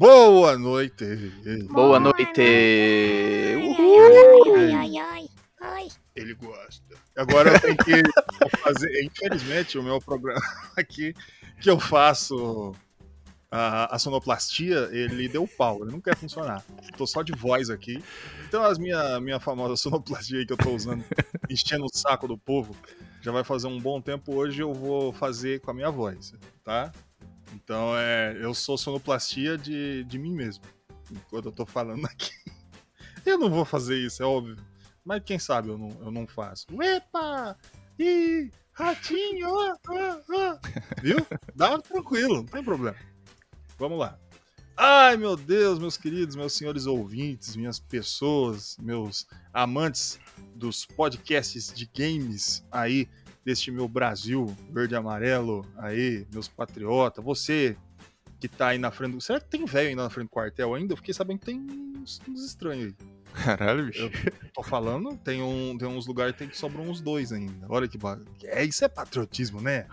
Boa noite. Boa Boa noite. Ai, ai, ai, ai. Ele gosta. Agora eu tenho que fazer, infelizmente, o meu programa aqui que eu faço a, a sonoplastia, ele deu pau, ele não quer funcionar. Tô só de voz aqui. Então as minha minha famosa sonoplastia aí que eu tô usando, enchendo o saco do povo, já vai fazer um bom tempo hoje eu vou fazer com a minha voz, tá? Então é, eu sou sonoplastia de, de mim mesmo, enquanto eu tô falando aqui. Eu não vou fazer isso, é óbvio. Mas quem sabe eu não, eu não faço. Epa! Ih! Ratinho! ah, ah, ah. Viu? Dá tranquilo, não tem problema. Vamos lá. Ai, meu Deus, meus queridos, meus senhores ouvintes, minhas pessoas, meus amantes dos podcasts de games aí, deste meu Brasil verde e amarelo aí, meus patriotas, você que tá aí na frente do... Será que tem velho ainda na frente do quartel ainda? Eu fiquei sabendo que tem uns, uns estranhos aí. Caralho, bicho. Eu tô falando, tem, um, tem uns lugares que tem que sobram uns dois ainda. Olha que ba... é Isso é patriotismo, né?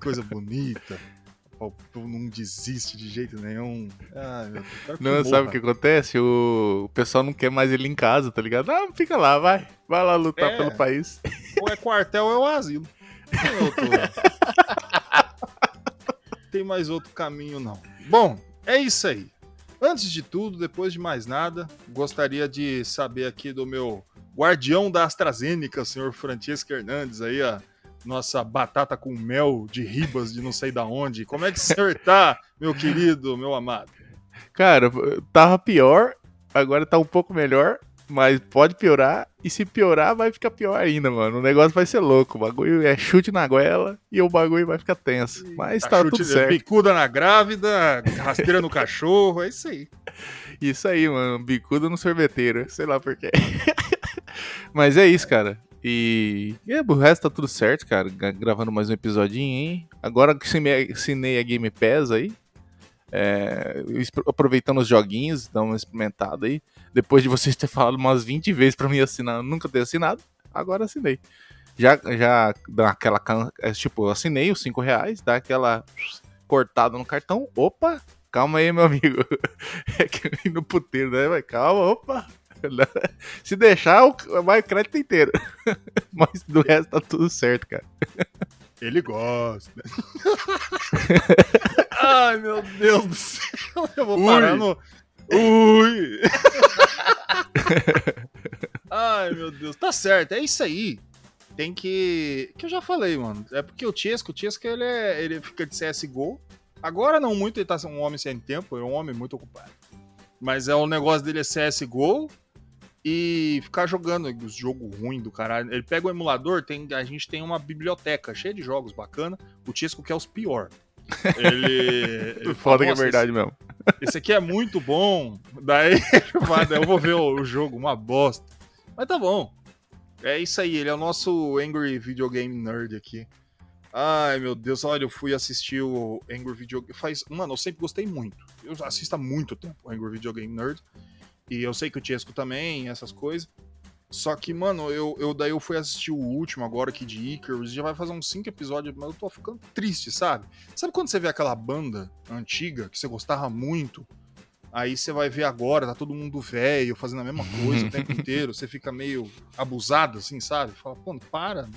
Coisa bonita. O povo não desiste de jeito nenhum. Meu Deus. Não, morra. sabe o que acontece? O... o pessoal não quer mais ele em casa, tá ligado? Ah, fica lá, vai. Vai lá lutar É. pelo país. Ou é quartel ou é o asilo. Tem outro. Tem mais outro caminho, não. Bom, é isso aí. Antes de tudo, depois de mais nada, gostaria de saber aqui do meu guardião da AstraZeneca, senhor Francesco Hernandes, aí, a nossa batata com mel de ribas de não sei da onde. Como é que o senhor tá, meu querido, meu amado? Cara, tava pior, agora tá um pouco melhor, mas pode piorar. E se piorar, vai ficar pior ainda, mano. O negócio vai ser louco. O bagulho é chute na goela e o bagulho vai ficar tenso. Mas tá Chute- tudo certo. Bicuda na grávida, rasteira no cachorro, é isso aí. Isso aí, mano. Bicuda no sorveteiro. Sei lá por quê. Mas é isso, cara. E, e é, o resto tá tudo certo, cara. Gra- Gravando mais um episodinho aí. Agora que assinei a Game Pass aí. é, aproveitando os joguinhos, dá uma experimentada aí. Depois de vocês terem falado umas 20 vezes pra mim assinar, eu nunca ter assinado. Agora assinei. Já, já dá aquela. é, Tipo, eu assinei os 5 reais, dá aquela cortada no cartão. Opa! Calma aí, meu amigo. É que eu no puteiro, né? Mas calma, opa. Se deixar, o- vai o crédito inteiro. Mas do resto tá tudo certo, cara. Ele gosta. Ai, meu Deus do céu. Eu vou Ui. parar no. Ui! Ai, meu Deus. Tá certo, é isso aí. Tem que. Que eu já falei, mano. É porque o Chesco, o Chesco, ele, é... ele fica de CSGO. Agora não muito, ele tá um homem sem tempo, é um homem muito ocupado. Mas é o negócio dele é CSGO e ficar jogando os jogos ruins do caralho. Ele pega o emulador, tem, a gente tem uma biblioteca cheia de jogos bacana. O Chesco quer os pior. Ele. ele Foda que é "Nossa, verdade mesmo. Esse aqui é muito bom. Daí eu vou ver o, jogo, uma bosta. Mas tá bom. É isso aí, ele é o nosso Angry Video Game Nerd aqui. Ai, meu Deus, olha, eu fui assistir o Angry Video Faz. Mano, eu sempre gostei muito. Eu assisto há muito tempo o Angry Video Game Nerd. E eu sei que o Tiesco também, essas coisas. Só que, mano, eu, eu daí eu fui assistir o último agora aqui de Icarus, já vai fazer uns 5 episódios, mas eu tô ficando triste, sabe? Sabe quando você vê aquela banda antiga que você gostava muito? Aí você vai ver agora, tá todo mundo velho, fazendo a mesma coisa o tempo inteiro, você fica meio abusado, assim, sabe? Fala, pô, para.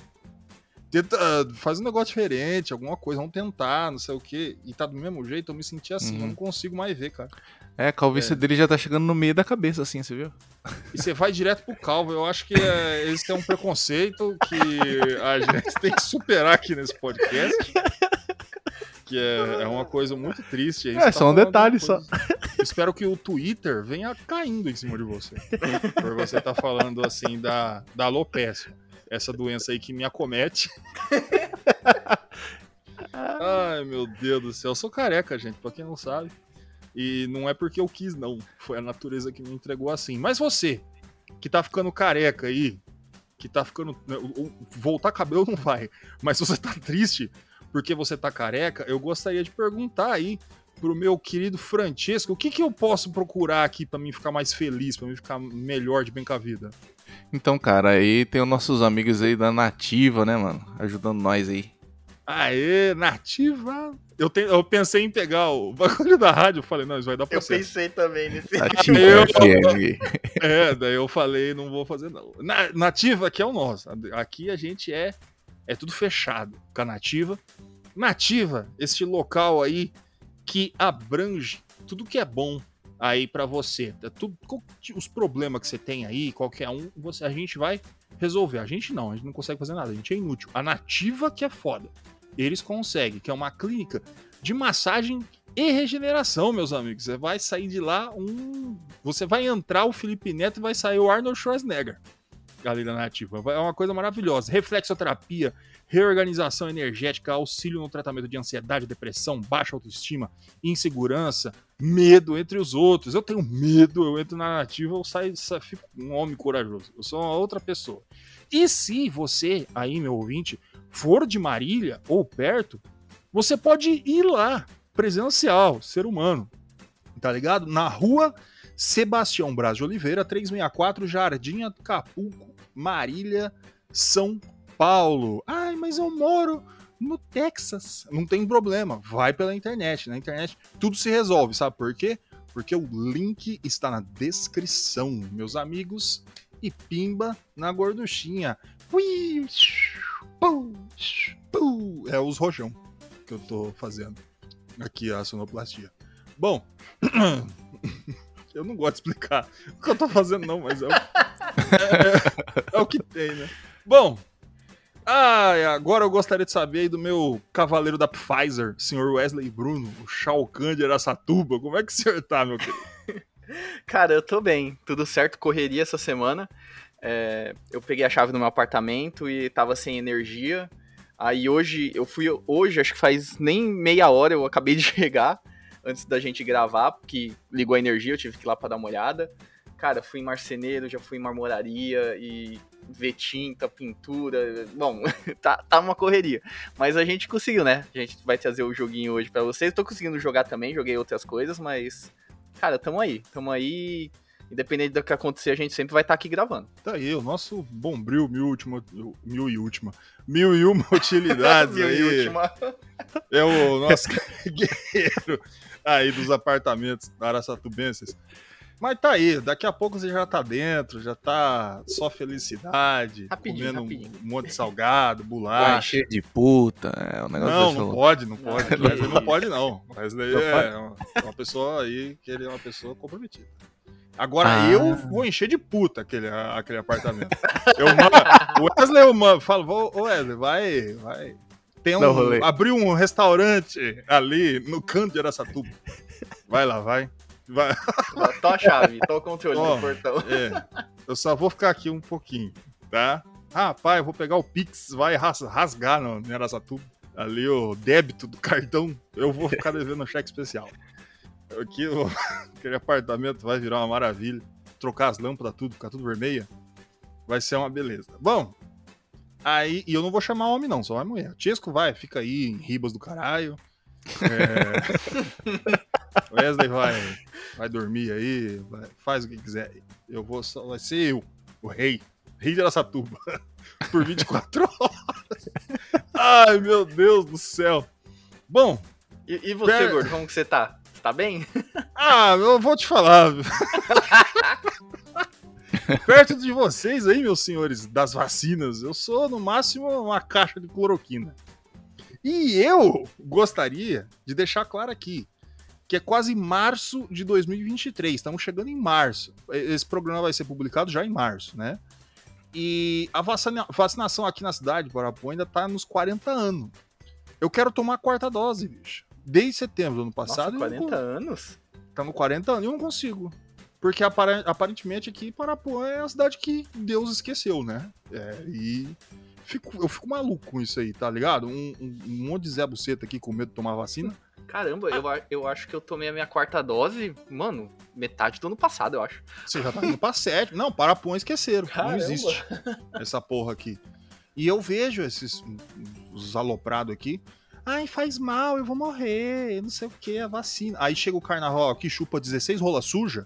Tenta, faz um negócio diferente, alguma coisa, vamos tentar, não sei o quê. E tá do mesmo jeito, eu me senti assim, eu Uhum. não consigo mais ver, cara. É, a calvície É. dele já tá chegando no meio da cabeça, assim, você viu? E você vai direto pro calvo. Eu acho que é, esse é um preconceito que a gente tem que superar aqui nesse podcast. Que é, é uma coisa muito triste. É, tá só um detalhe coisa- Espero que o Twitter venha caindo em cima de você. Por você estar falando assim da, da alopecia. Essa doença aí que me acomete. Ai, meu Deus do céu. Eu sou careca, gente, pra quem não sabe. E não é porque eu quis, não. Foi a natureza que me entregou assim. Mas você, que tá ficando careca aí, que tá ficando. né, Voltar cabelo não vai. Mas você tá triste porque você tá careca, eu gostaria de perguntar aí pro meu querido Francesco, o que que eu posso procurar aqui pra mim ficar mais feliz, pra mim ficar melhor de bem com a vida? Então, cara, aí tem os nossos amigos aí da Nativa, né, mano? Ajudando nós aí. Aê, nativa! Eu, te- eu pensei em pegar o bagulho da rádio, eu falei, não, isso vai dar Eu processo. pensei também nesse. Nativa Eu- FM. É, daí eu falei, não vou fazer não. Na- nativa aqui é o nosso. Aqui a gente é é tudo fechado com a nativa. Nativa, este local aí que abrange tudo que é bom aí pra você. É Tudo, os problemas que você tem aí, qualquer um, você, a gente vai resolver. A gente não, a gente não consegue fazer nada, a gente é inútil. A nativa que é foda. Eles conseguem, que é uma clínica de massagem e regeneração, meus amigos. Você vai sair de lá um. Você vai entrar o Felipe Neto e vai sair o Arnold Schwarzenegger. Ali da nativa. É uma coisa maravilhosa. Reflexoterapia, reorganização energética, auxílio no tratamento de ansiedade, depressão, baixa autoestima, insegurança, medo, entre os outros. Eu tenho medo, eu entro na nativa, eu saio, sa- fico um homem corajoso. Eu sou uma outra pessoa. E se você, aí, meu ouvinte, for de Marília ou perto, você pode ir lá, presencial, ser humano. Tá ligado? Na rua Sebastião Braz de Oliveira, 364, Jardim Acapulco, Marília, São Paulo. Ai, mas eu moro no Texas. Não tem problema, vai pela internet. Na internet tudo se resolve, sabe por quê? Porque o link está na descrição, meus amigos. E pimba na gorduchinha. Ui. É os rojão que eu tô fazendo aqui a sonoplastia. Bom, eu não gosto de explicar o que eu tô fazendo, não, mas é o, é- é- é o que tem, né? Bom, agora eu gostaria de saber aí do meu cavaleiro da Pfizer, senhor Wesley Bruno, o Shao Kahn de Araçatuba. Como é que o senhor tá, meu querido? Cara, eu tô bem. Tudo certo, correria essa semana. É, eu peguei a chave do meu apartamento e tava sem energia. Aí hoje, eu fui hoje, acho que faz nem meia hora eu acabei de chegar, antes da gente gravar, porque ligou a energia, eu tive que ir lá pra dar uma olhada. Cara, fui em marceneiro, já fui em marmoraria e ver tinta, pintura. Bom, tá, tá uma correria. Mas a gente conseguiu, né? A gente vai trazer o joguinho hoje pra vocês. Tô conseguindo jogar também, joguei outras coisas, mas. Cara, tamo aí. Tamo aí. Independente do que acontecer, a gente sempre vai estar aqui gravando. Tá aí, o nosso bombril mil, última, mil e última. Mil e uma utilidades Mil aí. e última. É o nosso guerreiro aí dos apartamentos araçatubenses. Mas tá aí, daqui a pouco você já tá dentro, já tá só felicidade, Rapidinho, comendo rapidinho. um monte de salgado, Ah, bolacha. cheio de puta. É um negócio Não, não pode, não pode. Não, Wesley não pode, não. Wesley Não é uma, uma pessoa aí que ele é uma pessoa comprometida. Agora Ah. eu vou encher de puta aquele, aquele apartamento. Eu Wesley eu mando, falo, "Ô, ô, Wesley, vai, vai. Tem um abriu um restaurante ali no canto de Araçatuba. Vai lá, vai. Vai. Tô a chave, tô o controle Ó. do portão. É, eu só vou ficar aqui um pouquinho, tá? Rapaz, eu vou pegar o Pix, vai ras- rasgar no, no Araçatuba. Ali o débito do cartão, eu vou ficar devendo um cheque especial. Aqui, o- aquele apartamento vai virar uma maravilha. Trocar as lâmpadas, tudo, ficar tudo vermelha. Vai ser uma beleza. Bom, aí, e eu não vou chamar homem, não, só vai mulher. Tiesco vai, fica aí em ribas do caralho. É... Wesley vai, vai dormir aí, vai- faz o que quiser. Eu vou só, vai ser eu, o rei, rei de Aracatuba, por 24 horas. Ai, meu Deus do céu. Bom, E, e você, Pera- gordo, como que você tá? Você tá bem? ah, eu vou te falar. Perto de vocês aí, meus senhores das vacinas, eu sou no máximo uma caixa de cloroquina. E eu gostaria de deixar claro aqui que é quase março de 2023. Estamos chegando em março. Esse programa vai ser publicado já em março, né? E a vacina- vacinação aqui na cidade, de Guarapuã, ainda tá nos 40 anos. Eu quero tomar a quarta dose, bicho. Desde setembro do ano passado. Nossa, eu não 40 anos? Tá no 40 anos e eu não consigo. Porque aparentemente aqui Parapuã é a cidade que Deus esqueceu, né? É, e fico- eu fico maluco com isso aí, tá ligado? Um, um- um monte de Zé Buceta aqui com medo de tomar vacina. Caramba, eu, a- eu acho que eu tomei a minha quarta dose, mano, metade do ano passado, eu acho. Você já tá indo pra sete. Não, Parapão esqueceram. Caramba. Não existe essa porra aqui. E eu vejo esses os aloprados aqui. Ai, faz mal, eu vou morrer, não sei o que, a vacina. Aí chega o carnaval aqui, chupa 16 rola suja,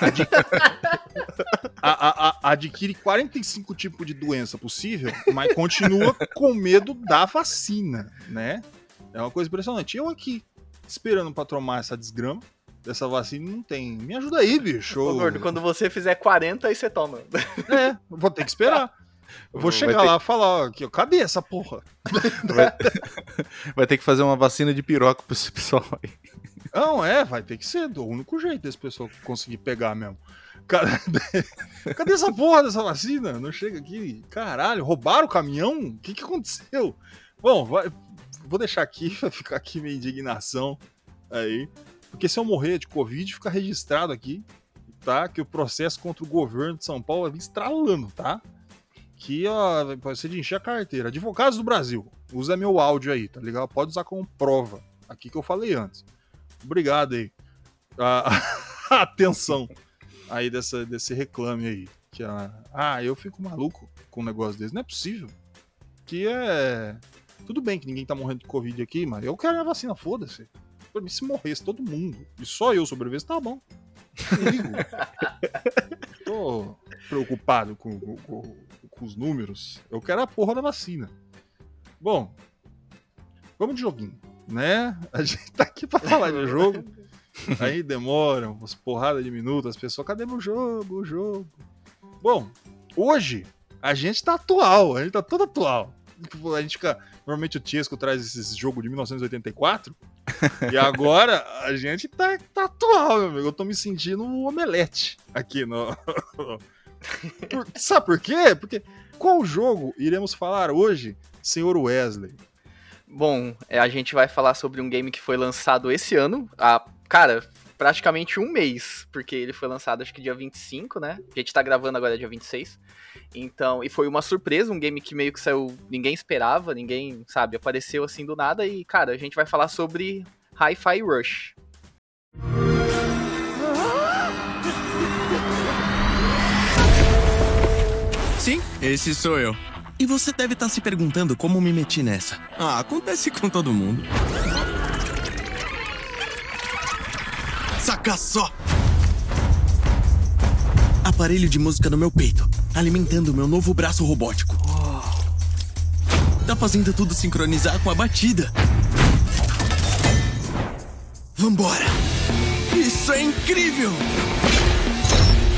adqui- a- a- a- adquire 45 tipos de doença possível, mas continua com medo da vacina, né? É uma coisa impressionante. Eu aqui, esperando pra tomar essa desgrama dessa vacina, não tem. Me ajuda aí, bicho. Ô, gordo, quando você fizer 40, aí você toma. É, vou ter que esperar. Eu vou chegar ter- lá e falar, ó, aqui, ó, cadê essa porra? Vai, vai ter que fazer uma vacina de piroca pro esse pessoal aí. Não, é, vai ter que ser o único jeito desse pessoal conseguir pegar mesmo. Cara, cadê essa porra dessa vacina? Não chega aqui. Caralho, roubaram o caminhão? O que, que aconteceu? Bom, vai- vou deixar aqui, vai ficar aqui minha indignação aí. Porque se eu morrer de Covid, fica registrado aqui, tá? Que o processo contra o governo de São Paulo vai vir estralando, tá? Que ó, vai ser de encher a carteira. Advogados do Brasil, usa meu áudio aí, tá ligado? Pode usar como prova. Aqui que eu falei antes. Obrigado aí. A, a atenção aí dessa, desse reclame aí. Que ah, eu fico maluco com um negócio desse. Não é possível. Que é. Tudo bem que ninguém tá morrendo de Covid aqui, mas eu quero a vacina, foda-se. Pra mim, se morresse todo mundo e só eu sobrevivesse, tá bom. Tô preocupado com, com- com- os números. Eu quero a porra da vacina. Bom, vamos de joguinho, né? A gente tá aqui pra falar de jogo. Aí demora umas porradas de minutos, as pessoas, cadê meu jogo, o jogo? Bom, hoje a gente tá atual, a gente tá todo atual. A gente fica. Normalmente o Tiesco traz esses jogos de 1984. e agora a gente tá, tá atual, meu amigo. Eu tô me sentindo um omelete aqui no. Por- sabe por quê? Porque qual jogo iremos falar hoje, senhor Wesley? Bom, é, a gente vai falar sobre um game que foi lançado esse ano, há, cara, praticamente um mês, porque ele foi lançado acho que dia 25, né? A gente tá gravando agora dia 26. Então, e foi uma surpresa, um game que meio que saiu, ninguém esperava, ninguém, sabe, apareceu assim do nada e, cara, a gente vai falar sobre Hi-Fi Rush. Sim, esse sou eu. E você deve estar se perguntando como me meti nessa. Ah, acontece com todo mundo. Saca só! Aparelho de música no meu peito, alimentando meu novo braço robótico. Tá fazendo tudo sincronizar com a batida. Vambora! Isso é incrível!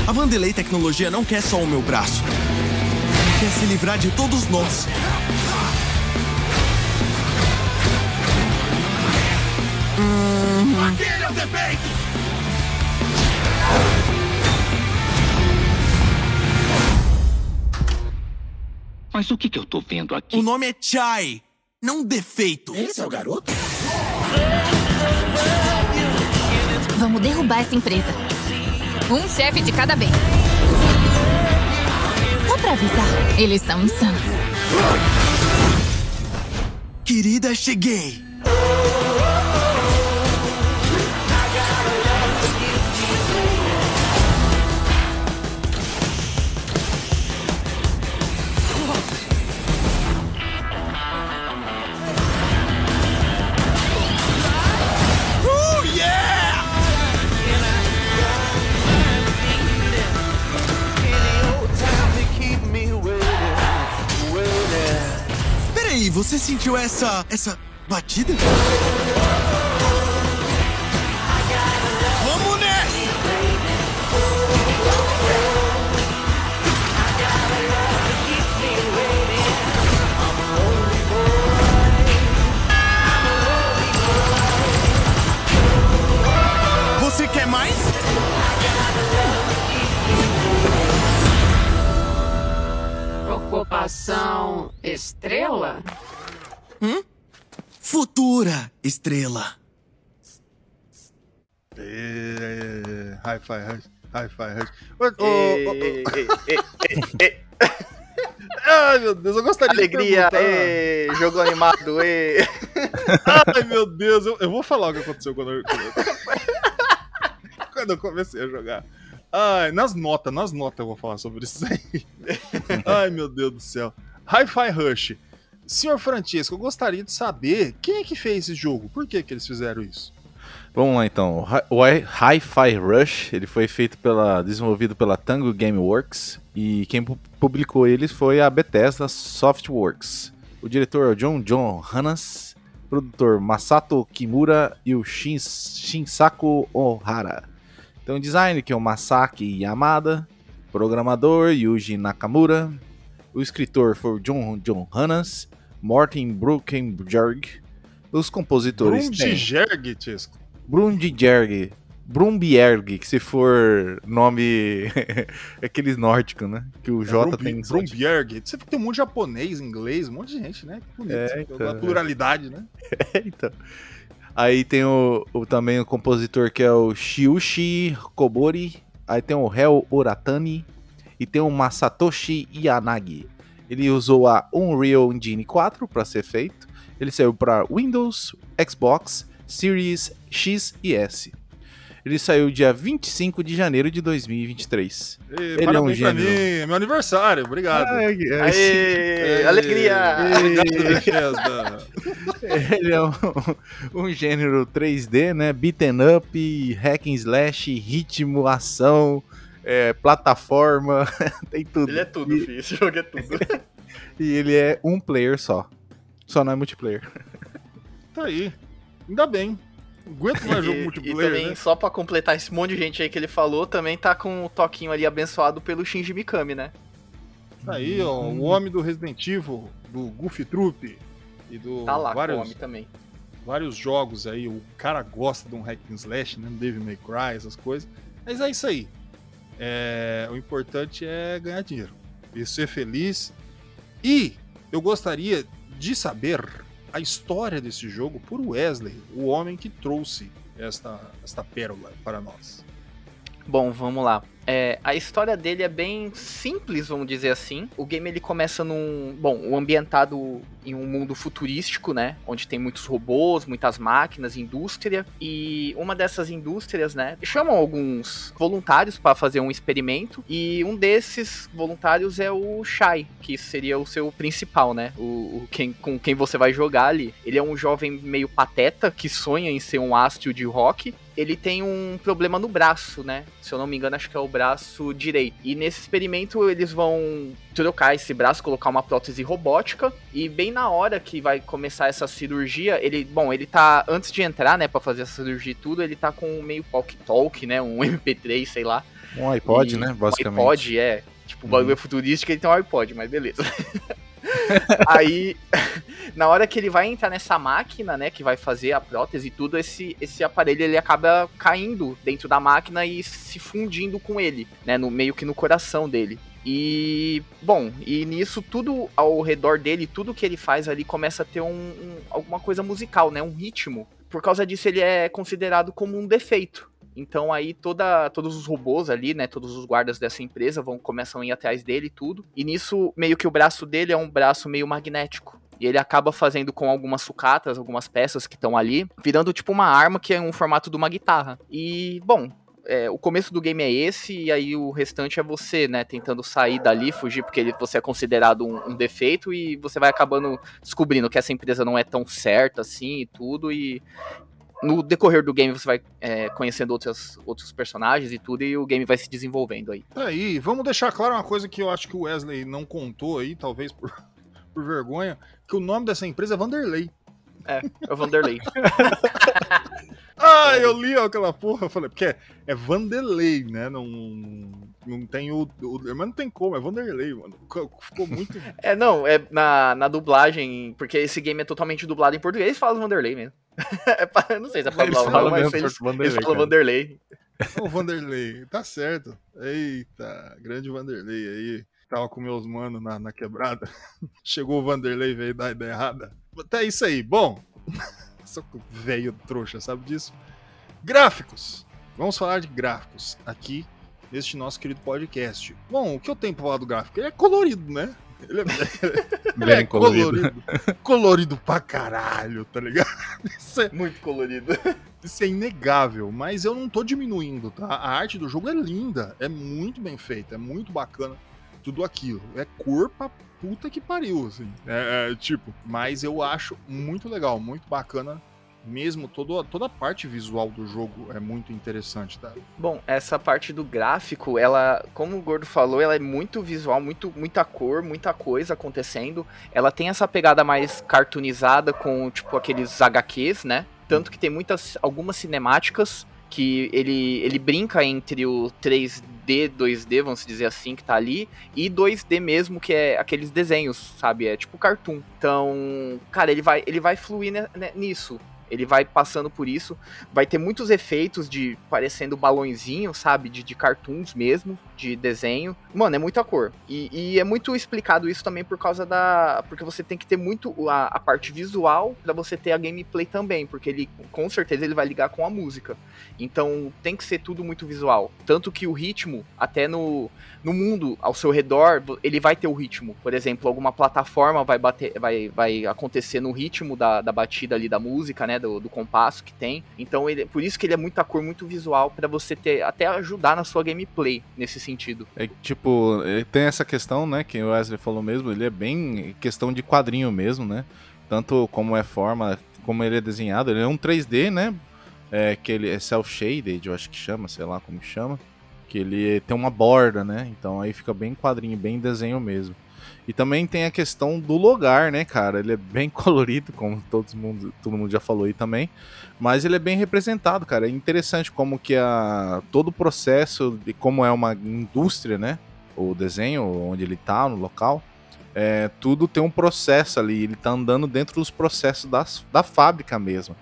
A Vandelay Tecnologia não quer só o meu braço quer se livrar de todos nós. Aquele é o defeito! Mas o que, que eu tô vendo aqui? O nome é Chai, não defeito. Esse é o garoto? Vamos derrubar essa empresa. Um chefe de cada vez. Só pra avisar, eles são insanos. Querida, cheguei. Você sentiu essa. essa batida? Vamos nessa! Você quer mais? Ocupação estrela? Futura estrela. É, Hi-Fi, hi-fi, hi Ô, ô, ô, ô. Ê, ê, ê, ê, Ai, meu Deus, eu gostaria Alegria, de perguntar. ê, jogo animado, ê. Ai, meu Deus, eu, eu vou falar o que aconteceu quando eu, quando eu- quando eu comecei a jogar. Ai, nas notas, nas notas eu vou falar sobre isso aí. Ai, meu Deus do céu. Hi-Fi Rush. Senhor Francisco, eu gostaria de saber quem é que fez esse jogo? Por que, que eles fizeram isso? Vamos lá então. O Hi- Hi-Fi Rush, ele foi feito pela, desenvolvido pela Tango Gameworks e quem pu- publicou eles foi a Bethesda Softworks. O diretor é o John John Hannas, produtor Masato Kimura e o Shin, Shinsaku Ohara. Então, design que é o Masaki Yamada, programador Yuji Nakamura, o escritor foi o John John Hannas, Morten Bruckenberg, os compositores Brundigerg, Tisco. Brundbjerg. Brumbjerg, que se for nome. aqueles nórdicos, né? Que o J Brumbi- tem. Brumbjerg. Você tem um monte de japonês, inglês, um monte de gente, né? Que bonito. É, então, pluralidade, né? então. Aí tem o, o- também o compositor que é o Shiushi Kobori. Aí tem o Hel Oratani. E tem o Masatoshi Yanagi. Ele usou a Unreal Engine 4 para ser feito. Ele saiu para Windows, Xbox, Series X e S. Ele saiu dia 25 de janeiro de 2023. E, Ele é um gênio. mim, é meu aniversário, obrigado. Aê, alegria! Obrigado. Ele é um, um gênero 3D, né? Beaten up, hack and slash, ritmo, ação, é, plataforma, tem tudo. Ele é tudo, filho. Esse jogo é tudo. E ele é um player só. Só não é multiplayer. Tá aí. Ainda bem. Não aguento mais jogo E- multiplayer, e também, né? só pra completar esse monte de gente aí que ele falou, também tá com o toquinho ali abençoado pelo Shinji Mikami, né? Tá aí, ó. O homem do Resident Evil, do Goofy Troop e do Tá lá com o vários, homem também. vários jogos aí. O cara gosta de um hack and slash, né? Devil May Cry, essas coisas. Mas é isso aí. É, o importante é ganhar dinheiro e ser feliz. E eu gostaria de saber a história desse jogo por Wesley, o homem que trouxe esta, esta pérola para nós. Bom, vamos lá. É, a história dele é bem simples, vamos dizer assim. O game ele começa num, bom, o ambientado em um mundo futurístico, né, onde tem muitos robôs, muitas máquinas, indústria. E uma dessas indústrias, né, chamam alguns voluntários para fazer um experimento. E um desses voluntários é o Shai, que seria o seu principal, né, o, o quem, com quem você vai jogar ali. Ele é um jovem meio pateta que sonha em ser um astro de rock ele tem um problema no braço, né? Se eu não me engano, acho que é o braço direito. E nesse experimento eles vão trocar esse braço, colocar uma prótese robótica e bem na hora que vai começar essa cirurgia, ele, bom, ele tá antes de entrar, né, para fazer essa cirurgia e tudo, ele tá com meio talk talk, né, um MP3, sei lá. Um iPod, E- né? Um Basicamente. iPod, é. Tipo, o bagulho é futurístico, ele tem um iPod, mas beleza. Aí, na hora que ele vai entrar nessa máquina, né, que vai fazer a prótese e tudo, esse, esse aparelho ele acaba caindo dentro da máquina e se fundindo com ele, né, no meio que no coração dele. E, bom, e nisso tudo ao redor dele, tudo que ele faz ali começa a ter um, um- alguma coisa musical, né, um ritmo. Por causa disso ele é considerado como um defeito. Então aí toda, todos os robôs ali, né, todos os guardas dessa empresa vão começam a ir atrás dele e tudo. E nisso meio que o braço dele é um braço meio magnético. E ele acaba fazendo com algumas sucatas, algumas peças que estão ali, virando tipo uma arma que é um formato de uma guitarra. E, bom, é, o começo do game é esse, e aí o restante é você, né, tentando sair dali, fugir, porque ele- você é considerado um, um defeito, e você vai acabando descobrindo que essa empresa não é tão certa assim e tudo, e no decorrer do game você vai é, conhecendo outras, outros personagens e tudo, e o game vai se desenvolvendo aí. Tá aí, vamos deixar claro uma coisa que eu acho que o Wesley não contou aí, talvez por, por vergonha, que o nome dessa empresa é Vanderlei. É, é o Vanderlei. Ah, eu li aquela porra, eu falei, porque é, é Vanderlei, né? Não, não tem o, o. Mas não tem como, é Vanderlei, mano. Ficou muito. É, não, é na, na dublagem, porque esse game é totalmente dublado em português, falam Vanderlei mesmo. É não sei se é pra Eles falar, falam mas mesmo eles, Vanderlei, eles falam cara. Vanderlei. Ô, Vanderlei, tá certo. Eita, grande Vanderlei aí. Tava com meus manos na, na quebrada. Chegou o Vanderlei e veio dar a ideia errada. Até isso aí. Bom, sou velho trouxa, sabe disso? Gráficos. Vamos falar de gráficos aqui neste nosso querido podcast. Bom, o que eu tenho pra falar do gráfico? Ele é colorido, né? Ele é, ele Bem é colorido. colorido. colorido pra caralho, tá ligado? Isso é, Muito colorido. isso é inegável, mas eu não tô diminuindo, tá? A arte do jogo é linda, é muito bem feita, é muito bacana tudo aquilo. É cor pra puta que pariu, assim. É, é, tipo, mas eu acho muito legal, muito bacana mesmo. Todo, toda a parte visual do jogo é muito interessante, tá? Bom, essa parte do gráfico, ela, como o Gordo falou, ela é muito visual, muito, muita cor, muita coisa acontecendo. Ela tem essa pegada mais cartoonizada com, tipo, aqueles HQs, né? Tanto que tem muitas, algumas cinemáticas que ele, ele brinca entre o 3D, 2D, vamos dizer assim, que tá ali, e 2D mesmo, que é aqueles desenhos, sabe? É tipo cartoon. Então, cara, ele vai, ele vai fluir nisso. Ele vai passando por isso. Vai ter muitos efeitos de parecendo balãozinho, sabe? De, de cartoons mesmo, de desenho. Mano, é muita cor. E, e é muito explicado isso também por causa da. Porque você tem que ter muito a, a parte visual pra você ter a gameplay também. Porque ele, com certeza, ele vai ligar com a música. Então tem que ser tudo muito visual. Tanto que o ritmo, até no, no mundo ao seu redor, ele vai ter o ritmo. Por exemplo, alguma plataforma vai bater, vai, vai acontecer no ritmo da, da batida ali da música, né? Do, do compasso que tem. Então, ele, por isso que ele é muita cor, muito visual, pra você ter até ajudar na sua gameplay nesse sentido. É tipo, é, tem essa questão, né, que o Wesley falou mesmo, ele é bem questão de quadrinho mesmo, né? Tanto como é forma, como ele é desenhado, ele é um 3D, né? É, que ele é self-shaded, eu acho que chama, sei lá como chama. Que ele tem uma borda, né? Então aí fica bem quadrinho, bem desenho mesmo. E também tem a questão do lugar, né, cara? Ele é bem colorido, como todo mundo, todo mundo já falou aí também. Mas ele é bem representado, cara. É interessante como que a, todo o processo de como é uma indústria, né? O desenho, onde ele tá, no local. É, tudo tem um processo ali. Ele tá andando dentro dos processos das, da fábrica mesmo.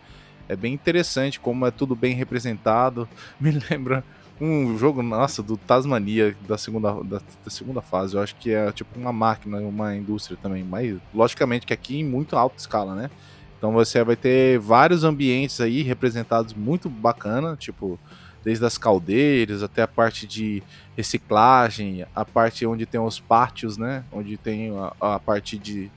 É bem interessante como é tudo bem representado. Me lembra um jogo, nossa, do Tasmania, da segunda, da, da segunda fase. Eu acho que é tipo uma máquina, uma indústria também. Mas, logicamente, que aqui em muito alta escala, né? Então você vai ter vários ambientes aí representados muito bacana, tipo, desde as caldeiras até a parte de reciclagem, a parte onde tem os pátios, né? Onde tem a, a parte de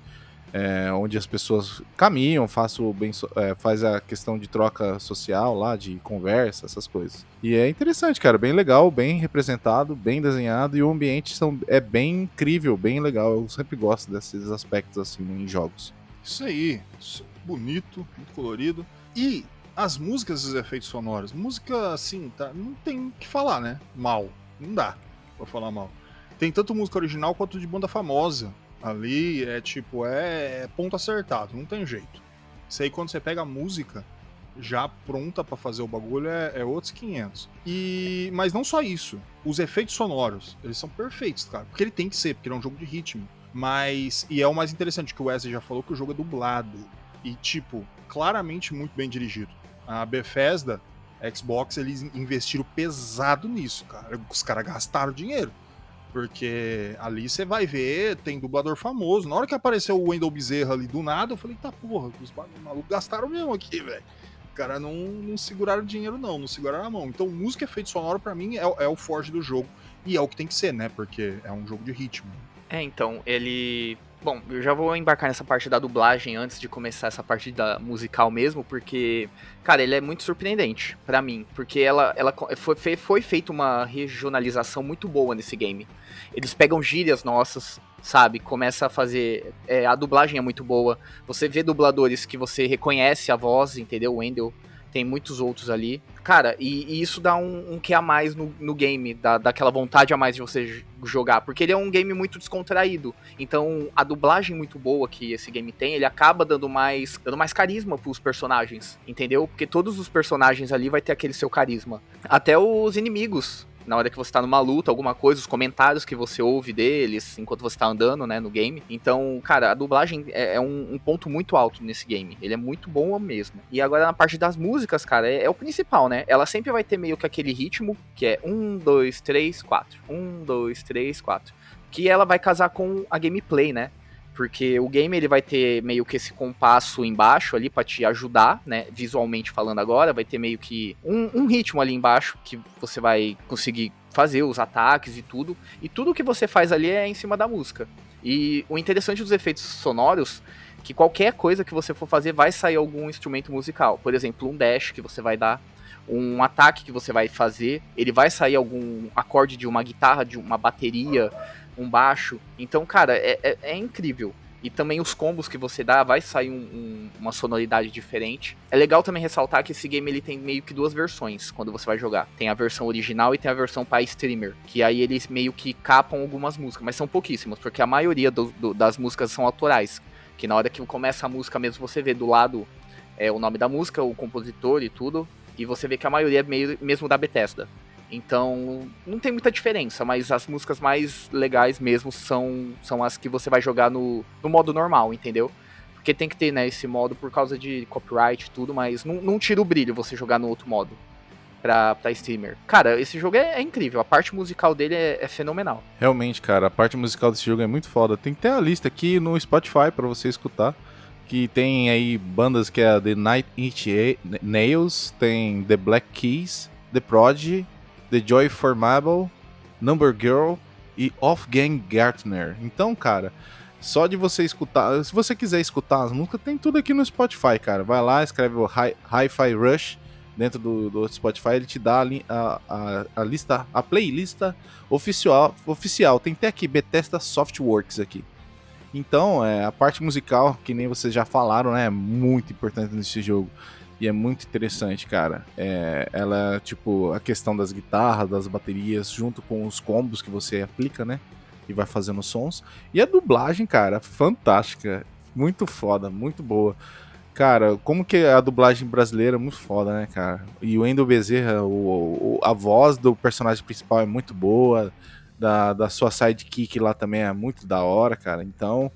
é, onde as pessoas caminham, faz, o bem, é, faz a questão de troca social lá, de conversa, essas coisas. E é interessante, cara, bem legal, bem representado, bem desenhado e o ambiente são, é bem incrível, bem legal. Eu sempre gosto desses aspectos assim em jogos. Isso aí, bonito, muito colorido. E as músicas e os efeitos sonoros, música assim, tá, não tem o que falar, né? Mal, não dá pra falar mal. Tem tanto música original quanto de banda famosa. Ali é tipo, é, é ponto acertado, não tem jeito. Isso aí quando você pega a música já pronta pra fazer o bagulho é, é outros 500. E mas não só isso, os efeitos sonoros, eles são perfeitos, cara, porque ele tem que ser, porque ele é um jogo de ritmo. Mas e é o mais interessante que o Wesley já falou que o jogo é dublado e tipo, claramente muito bem dirigido. A Bethesda, Xbox, eles investiram pesado nisso, cara. Os caras gastaram dinheiro. Porque ali você vai ver, tem dublador famoso. Na hora que apareceu o Wendell Bezerra ali do nada, eu falei, tá porra, os malucos gastaram mesmo aqui, velho. Os caras não, não seguraram dinheiro, não, não seguraram a mão. Então, música e efeito sonoro, pra mim, é, é o forte do jogo. E é o que tem que ser, né? Porque é um jogo de ritmo. É, então, ele. Bom, eu já vou embarcar nessa parte da dublagem antes de começar essa parte da musical mesmo, porque, cara, ele é muito surpreendente pra mim, porque ela, ela foi, foi feita uma regionalização muito boa nesse game. Eles pegam gírias nossas, sabe? Começa a fazer. é, a dublagem é muito boa. Você vê dubladores que você reconhece a voz, entendeu? Wendell. Tem muitos outros ali. Cara, e, e isso dá um, um que a mais no, no game, dá, dá aquela vontade a mais de você jogar, porque ele é um game muito descontraído. Então, a dublagem muito boa que esse game tem, ele acaba dando mais, dando mais carisma pros personagens, entendeu? Porque todos os personagens ali vai ter aquele seu carisma. Até os inimigos, na hora que você tá numa luta, alguma coisa, os comentários que você ouve deles enquanto você tá andando, né, no game. Então, cara, a dublagem é, é um, um ponto muito alto nesse game. Ele é muito bom mesmo. E agora na parte das músicas, cara, é, é o principal, né? Ela sempre vai ter meio que aquele ritmo que é um, dois, três, quatro. Um, dois, três, quatro. Que ela vai casar com a gameplay, né? Porque o game ele vai ter meio que esse compasso embaixo ali pra te ajudar, né? Visualmente falando agora, vai ter meio que um, um ritmo ali embaixo que você vai conseguir fazer os ataques e tudo. E tudo que você faz ali é em cima da música. E o interessante dos efeitos sonoros que qualquer coisa que você for fazer vai sair algum instrumento musical. Por exemplo, um dash que você vai dar, um ataque que você vai fazer, ele vai sair algum acorde de uma guitarra, de uma bateria, um baixo. Então, cara, é, é, é incrível. E também os combos que você dá, vai sair um, um, uma sonoridade diferente. É legal também ressaltar que esse game ele tem meio que duas versões quando você vai jogar. Tem a versão original e tem a versão para streamer. Que aí eles meio que capam algumas músicas, mas são pouquíssimas, porque a maioria do, do, das músicas são autorais. Que na hora que começa a música mesmo, você vê do lado é, o nome da música, o compositor e tudo. E você vê que a maioria é meio, mesmo da Bethesda. Então, não tem muita diferença, mas as músicas mais legais mesmo são, são as que você vai jogar no, no modo normal, entendeu? Porque tem que ter, né, esse modo por causa de copyright e tudo, mas não, não tira o brilho você jogar no outro modo pra, pra streamer. Cara, esse jogo é, é incrível, a parte musical dele é, é, fenomenal. Realmente, cara, a parte musical desse jogo é muito foda. Tem ter a lista aqui no Spotify para você escutar. Que tem aí bandas que é The Night Inch Nails, tem The Black Keys, The Prodigy, The Joy Formable, Number Girl e Off Gang Gartner. Então, cara, só de você escutar, se você quiser escutar as músicas, tem tudo aqui no Spotify, cara. Vai lá, escreve o Hi-Fi Rush dentro do, do, Spotify, ele te dá a, a, a, lista, a playlist oficial, oficial. Tem até aqui Bethesda Softworks aqui. Então, é, a parte musical, que nem vocês já falaram, né, é muito importante nesse jogo. E é muito interessante, cara. É, ela, tipo, a questão das guitarras, das baterias, junto com os combos que você aplica, né? E vai fazendo sons. E a dublagem, cara, fantástica. Muito foda, muito boa. Cara, como que a dublagem brasileira é muito foda, né, cara? E o Wendel Bezerra, o, o, a voz do personagem principal é muito boa. Da, da sua sidekick lá também é muito da hora, cara. Então,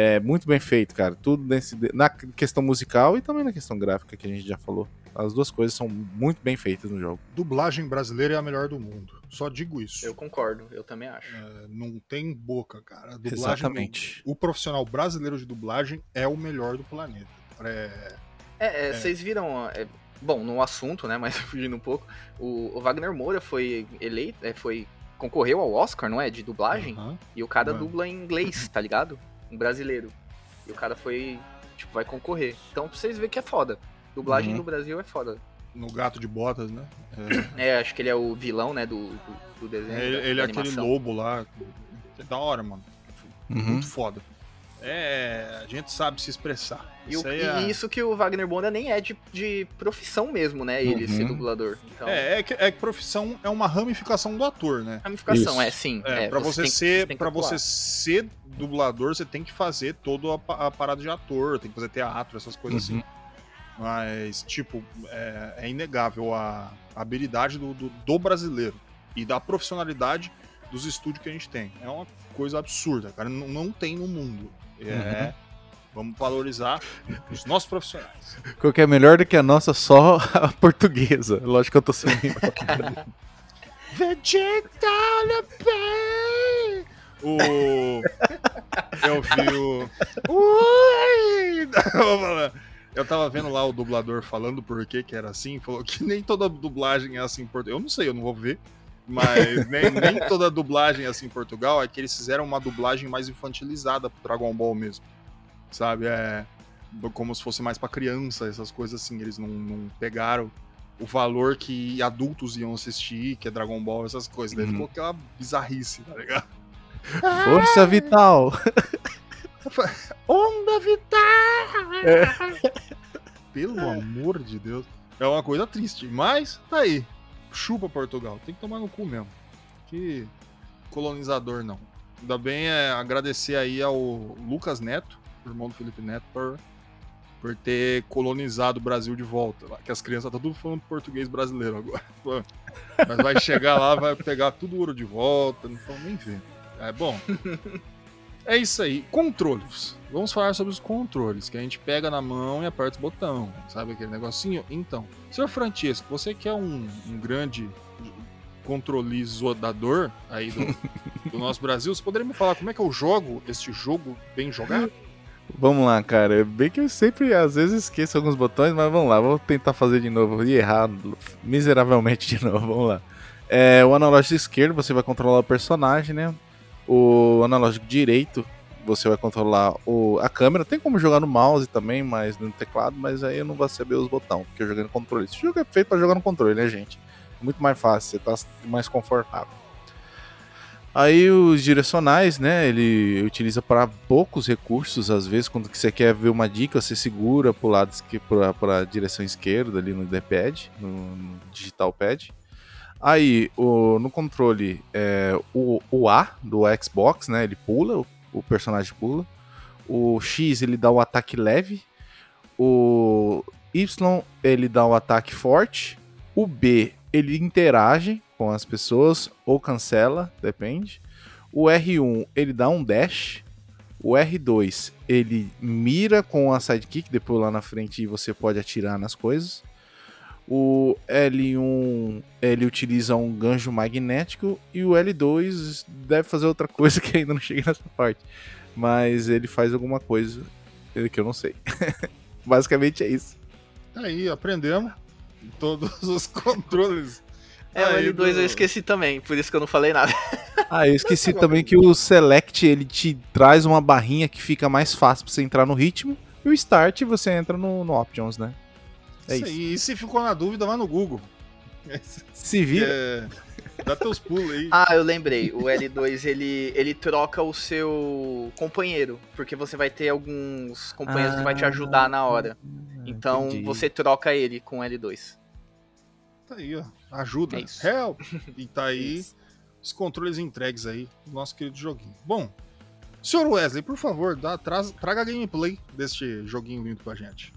é muito bem feito, cara. Tudo nesse, na questão musical e também na questão gráfica que a gente já falou. As duas coisas são muito bem feitas no jogo. Dublagem brasileira é a melhor do mundo. Só digo isso. Eu concordo, eu também acho. É, não tem boca, cara. A dublagem, Exatamente. O profissional brasileiro de dublagem é o melhor do planeta. É, é, é vocês viram. É, bom, no assunto, né? Mas fugindo um pouco, o, o Wagner Moura foi eleito, é, foi concorreu ao Oscar, não é? De dublagem. Uhum. E o cara dubla em inglês, tá ligado? um brasileiro. E o cara foi, tipo, vai concorrer. Então pra vocês verem que é foda. Dublagem uhum. no Brasil é foda. No Gato de Botas, né? É, é acho que ele é o vilão, né, do, do, do desenho. É, ele, ele é aquele lobo lá. É da hora, mano. Uhum. Muito foda. É, a gente sabe se expressar. E, isso, o, é... e isso que o Wagner Bonda nem é de, de profissão mesmo, né? Ele uhum. ser dublador. Então... É, é que, é que profissão é uma ramificação do ator, né? Ramificação, isso. é sim. É, é pra você, você ser, para você ser dublador, você tem que fazer toda a, a, parada de ator, tem que fazer teatro, essas coisas uhum. assim. Mas, tipo, é, é inegável a, a habilidade do, do, do brasileiro e da profissionalidade dos estúdios que a gente tem. É uma coisa absurda, cara. Não, não tem no mundo. É. Uhum. Vamos valorizar os nossos profissionais. Qual que é melhor do que a nossa só a portuguesa? Lógico que eu tô sendo. Vegetal O. Eu vi o. Ui! Eu tava vendo lá o dublador falando por que que era assim, falou que nem toda dublagem é assim em Portugal. Eu não sei, eu não vou ver. Mas nem, nem toda dublagem assim em Portugal, é que eles fizeram uma dublagem mais infantilizada pro Dragon Ball mesmo. Sabe? É como se fosse mais para criança, essas coisas assim. Eles não, não, pegaram o valor que adultos iam assistir, que é Dragon Ball, essas coisas. Daí uhum. ficou aquela bizarrice, tá ligado? Força vital! Onda vital! É. Pelo amor de Deus. É uma coisa triste, mas tá aí chupa Portugal. Tem que tomar no cu mesmo. Que colonizador não. Ainda bem é agradecer aí ao Lucas Neto, irmão do Felipe Neto, por, por ter colonizado o Brasil de volta. Que as crianças estão tá tudo falando português brasileiro agora. Mas vai chegar lá, vai pegar tudo ouro de volta, não estão nem vendo. É bom. É isso aí. Controles. Vamos falar sobre os controles, que a gente pega na mão e aperta o botão. Sabe aquele negocinho? Então, senhor Francesco, você que é um, um grande controlizador aí do, do nosso Brasil, você poderia me falar como é que eu jogo este jogo bem jogado? Vamos lá, cara. Bem que eu sempre, às vezes, esqueço alguns botões, mas vamos lá, vou tentar fazer de novo e errar miseravelmente de novo. Vamos lá. É, o analógico esquerdo você vai controlar o personagem, né? O analógico direito você vai controlar o, a câmera. Tem como jogar no mouse também, mas no teclado, mas aí eu não vou saber os botões, porque eu joguei no controle. Esse jogo é feito para jogar no controle, né, gente? Muito mais fácil, você tá mais confortável. Aí os direcionais, né? Ele utiliza para poucos recursos, às vezes, quando você quer ver uma dica, você segura para para a direção esquerda ali no D-pad, no digital pad. Aí, o, no controle, é, o, o A do Xbox, né? Ele pula, o, o, personagem pula. O X, ele dá o ataque leve. O Y, ele dá o ataque forte. O B, ele interage com as pessoas ou cancela, depende. O R1, ele dá um dash. O R2, ele mira com a sidekick, depois lá na frente você pode atirar nas coisas. O L1 ele utiliza um gancho magnético e o L2 deve fazer outra coisa que ainda não cheguei nessa parte. Mas ele faz alguma coisa que eu não sei. Basicamente é isso. Aí, aprendemos todos os controles. É, o L2 do... eu esqueci também, por isso que eu não falei nada. Ah, eu esqueci também que o Select ele te traz uma barrinha que fica mais fácil pra você entrar no ritmo. E o Start você entra no, no Options, né? É isso. isso. E se ficou na dúvida, vai no Google. Se vira. É... Dá teus pulos aí. Ah, eu lembrei. O L2 ele, ele troca o seu companheiro. Porque você vai ter alguns companheiros ah, que vai te ajudar na hora. Então entendi. você troca ele com o L2. Tá aí, ó. Ajuda. É Help! E tá aí os controles entregues aí do nosso querido joguinho. Bom, senhor Wesley, por favor, dá, traz, traga a gameplay deste joguinho lindo pra gente.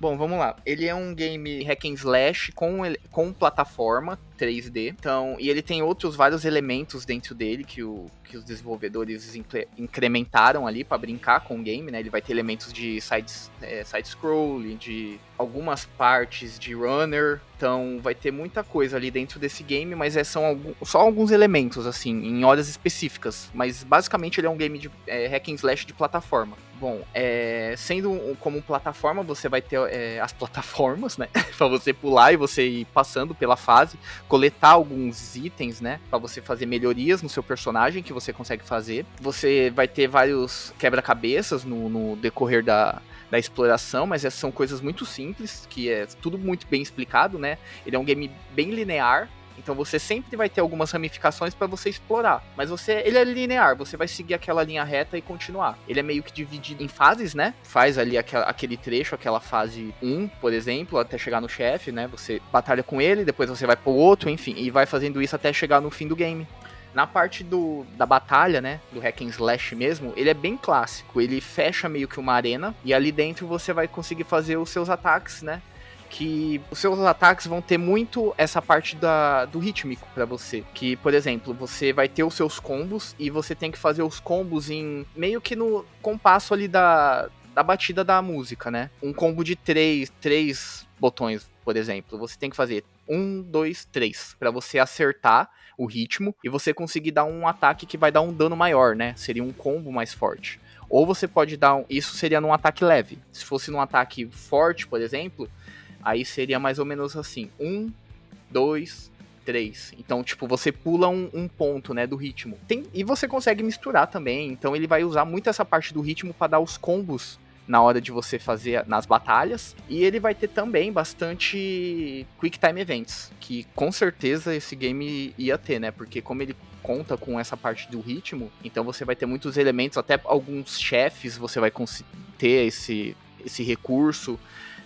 Bom, vamos lá. Ele é um game hack and slash com, com plataforma 3D. Então, e ele tem outros vários elementos dentro dele que, o, que os desenvolvedores incrementaram ali para brincar com o game, né? Ele vai ter elementos de side, é, side scrolling, de algumas partes de runner. Então, vai ter muita coisa ali dentro desse game, mas é, são algum, só alguns elementos, assim, em horas específicas. Mas basicamente ele é um game de é, hack and slash de plataforma. Bom, é, sendo um, como plataforma, você vai ter é, as plataformas, né? para você pular e você ir passando pela fase, coletar alguns itens, né? para você fazer melhorias no seu personagem que você consegue fazer. Você vai ter vários quebra-cabeças no, no decorrer da, da exploração, mas essas são coisas muito simples, que é tudo muito bem explicado, né? Ele é um game bem linear, então você sempre vai ter algumas ramificações para você explorar. Mas você, ele é linear, você vai seguir aquela linha reta e continuar. Ele é meio que dividido em fases, né? Faz ali aquele trecho, aquela fase 1, por exemplo, até chegar no chefe, né? Você batalha com ele, depois você vai pro outro, enfim, e vai fazendo isso até chegar no fim do game. Na parte do, da batalha, né, do hack and slash mesmo, ele é bem clássico. Ele fecha meio que uma arena e ali dentro você vai conseguir fazer os seus ataques, né? Que os seus ataques vão ter muito essa parte da, do rítmico para você. Que, por exemplo, você vai ter os seus combos e você tem que fazer os combos em meio que no compasso ali da, da batida da música, né? Um combo de três, três botões, por exemplo. Você tem que fazer um, dois, três, para você acertar o ritmo e você conseguir dar um ataque que vai dar um dano maior, né? Seria um combo mais forte. Ou você pode dar um, isso seria num ataque leve. Se fosse num ataque forte, por exemplo, Aí seria mais ou menos assim: um, dois, três. Então, tipo, você pula um, um ponto, né, do ritmo. Tem, e você consegue misturar também. Então, ele vai usar muito essa parte do ritmo para dar os combos na hora de você fazer nas batalhas. E ele vai ter também bastante Quick Time Events, que com certeza esse game ia ter, né? Porque como ele conta com essa parte do ritmo, então você vai ter muitos elementos, até alguns chefes você vai ter esse, esse recurso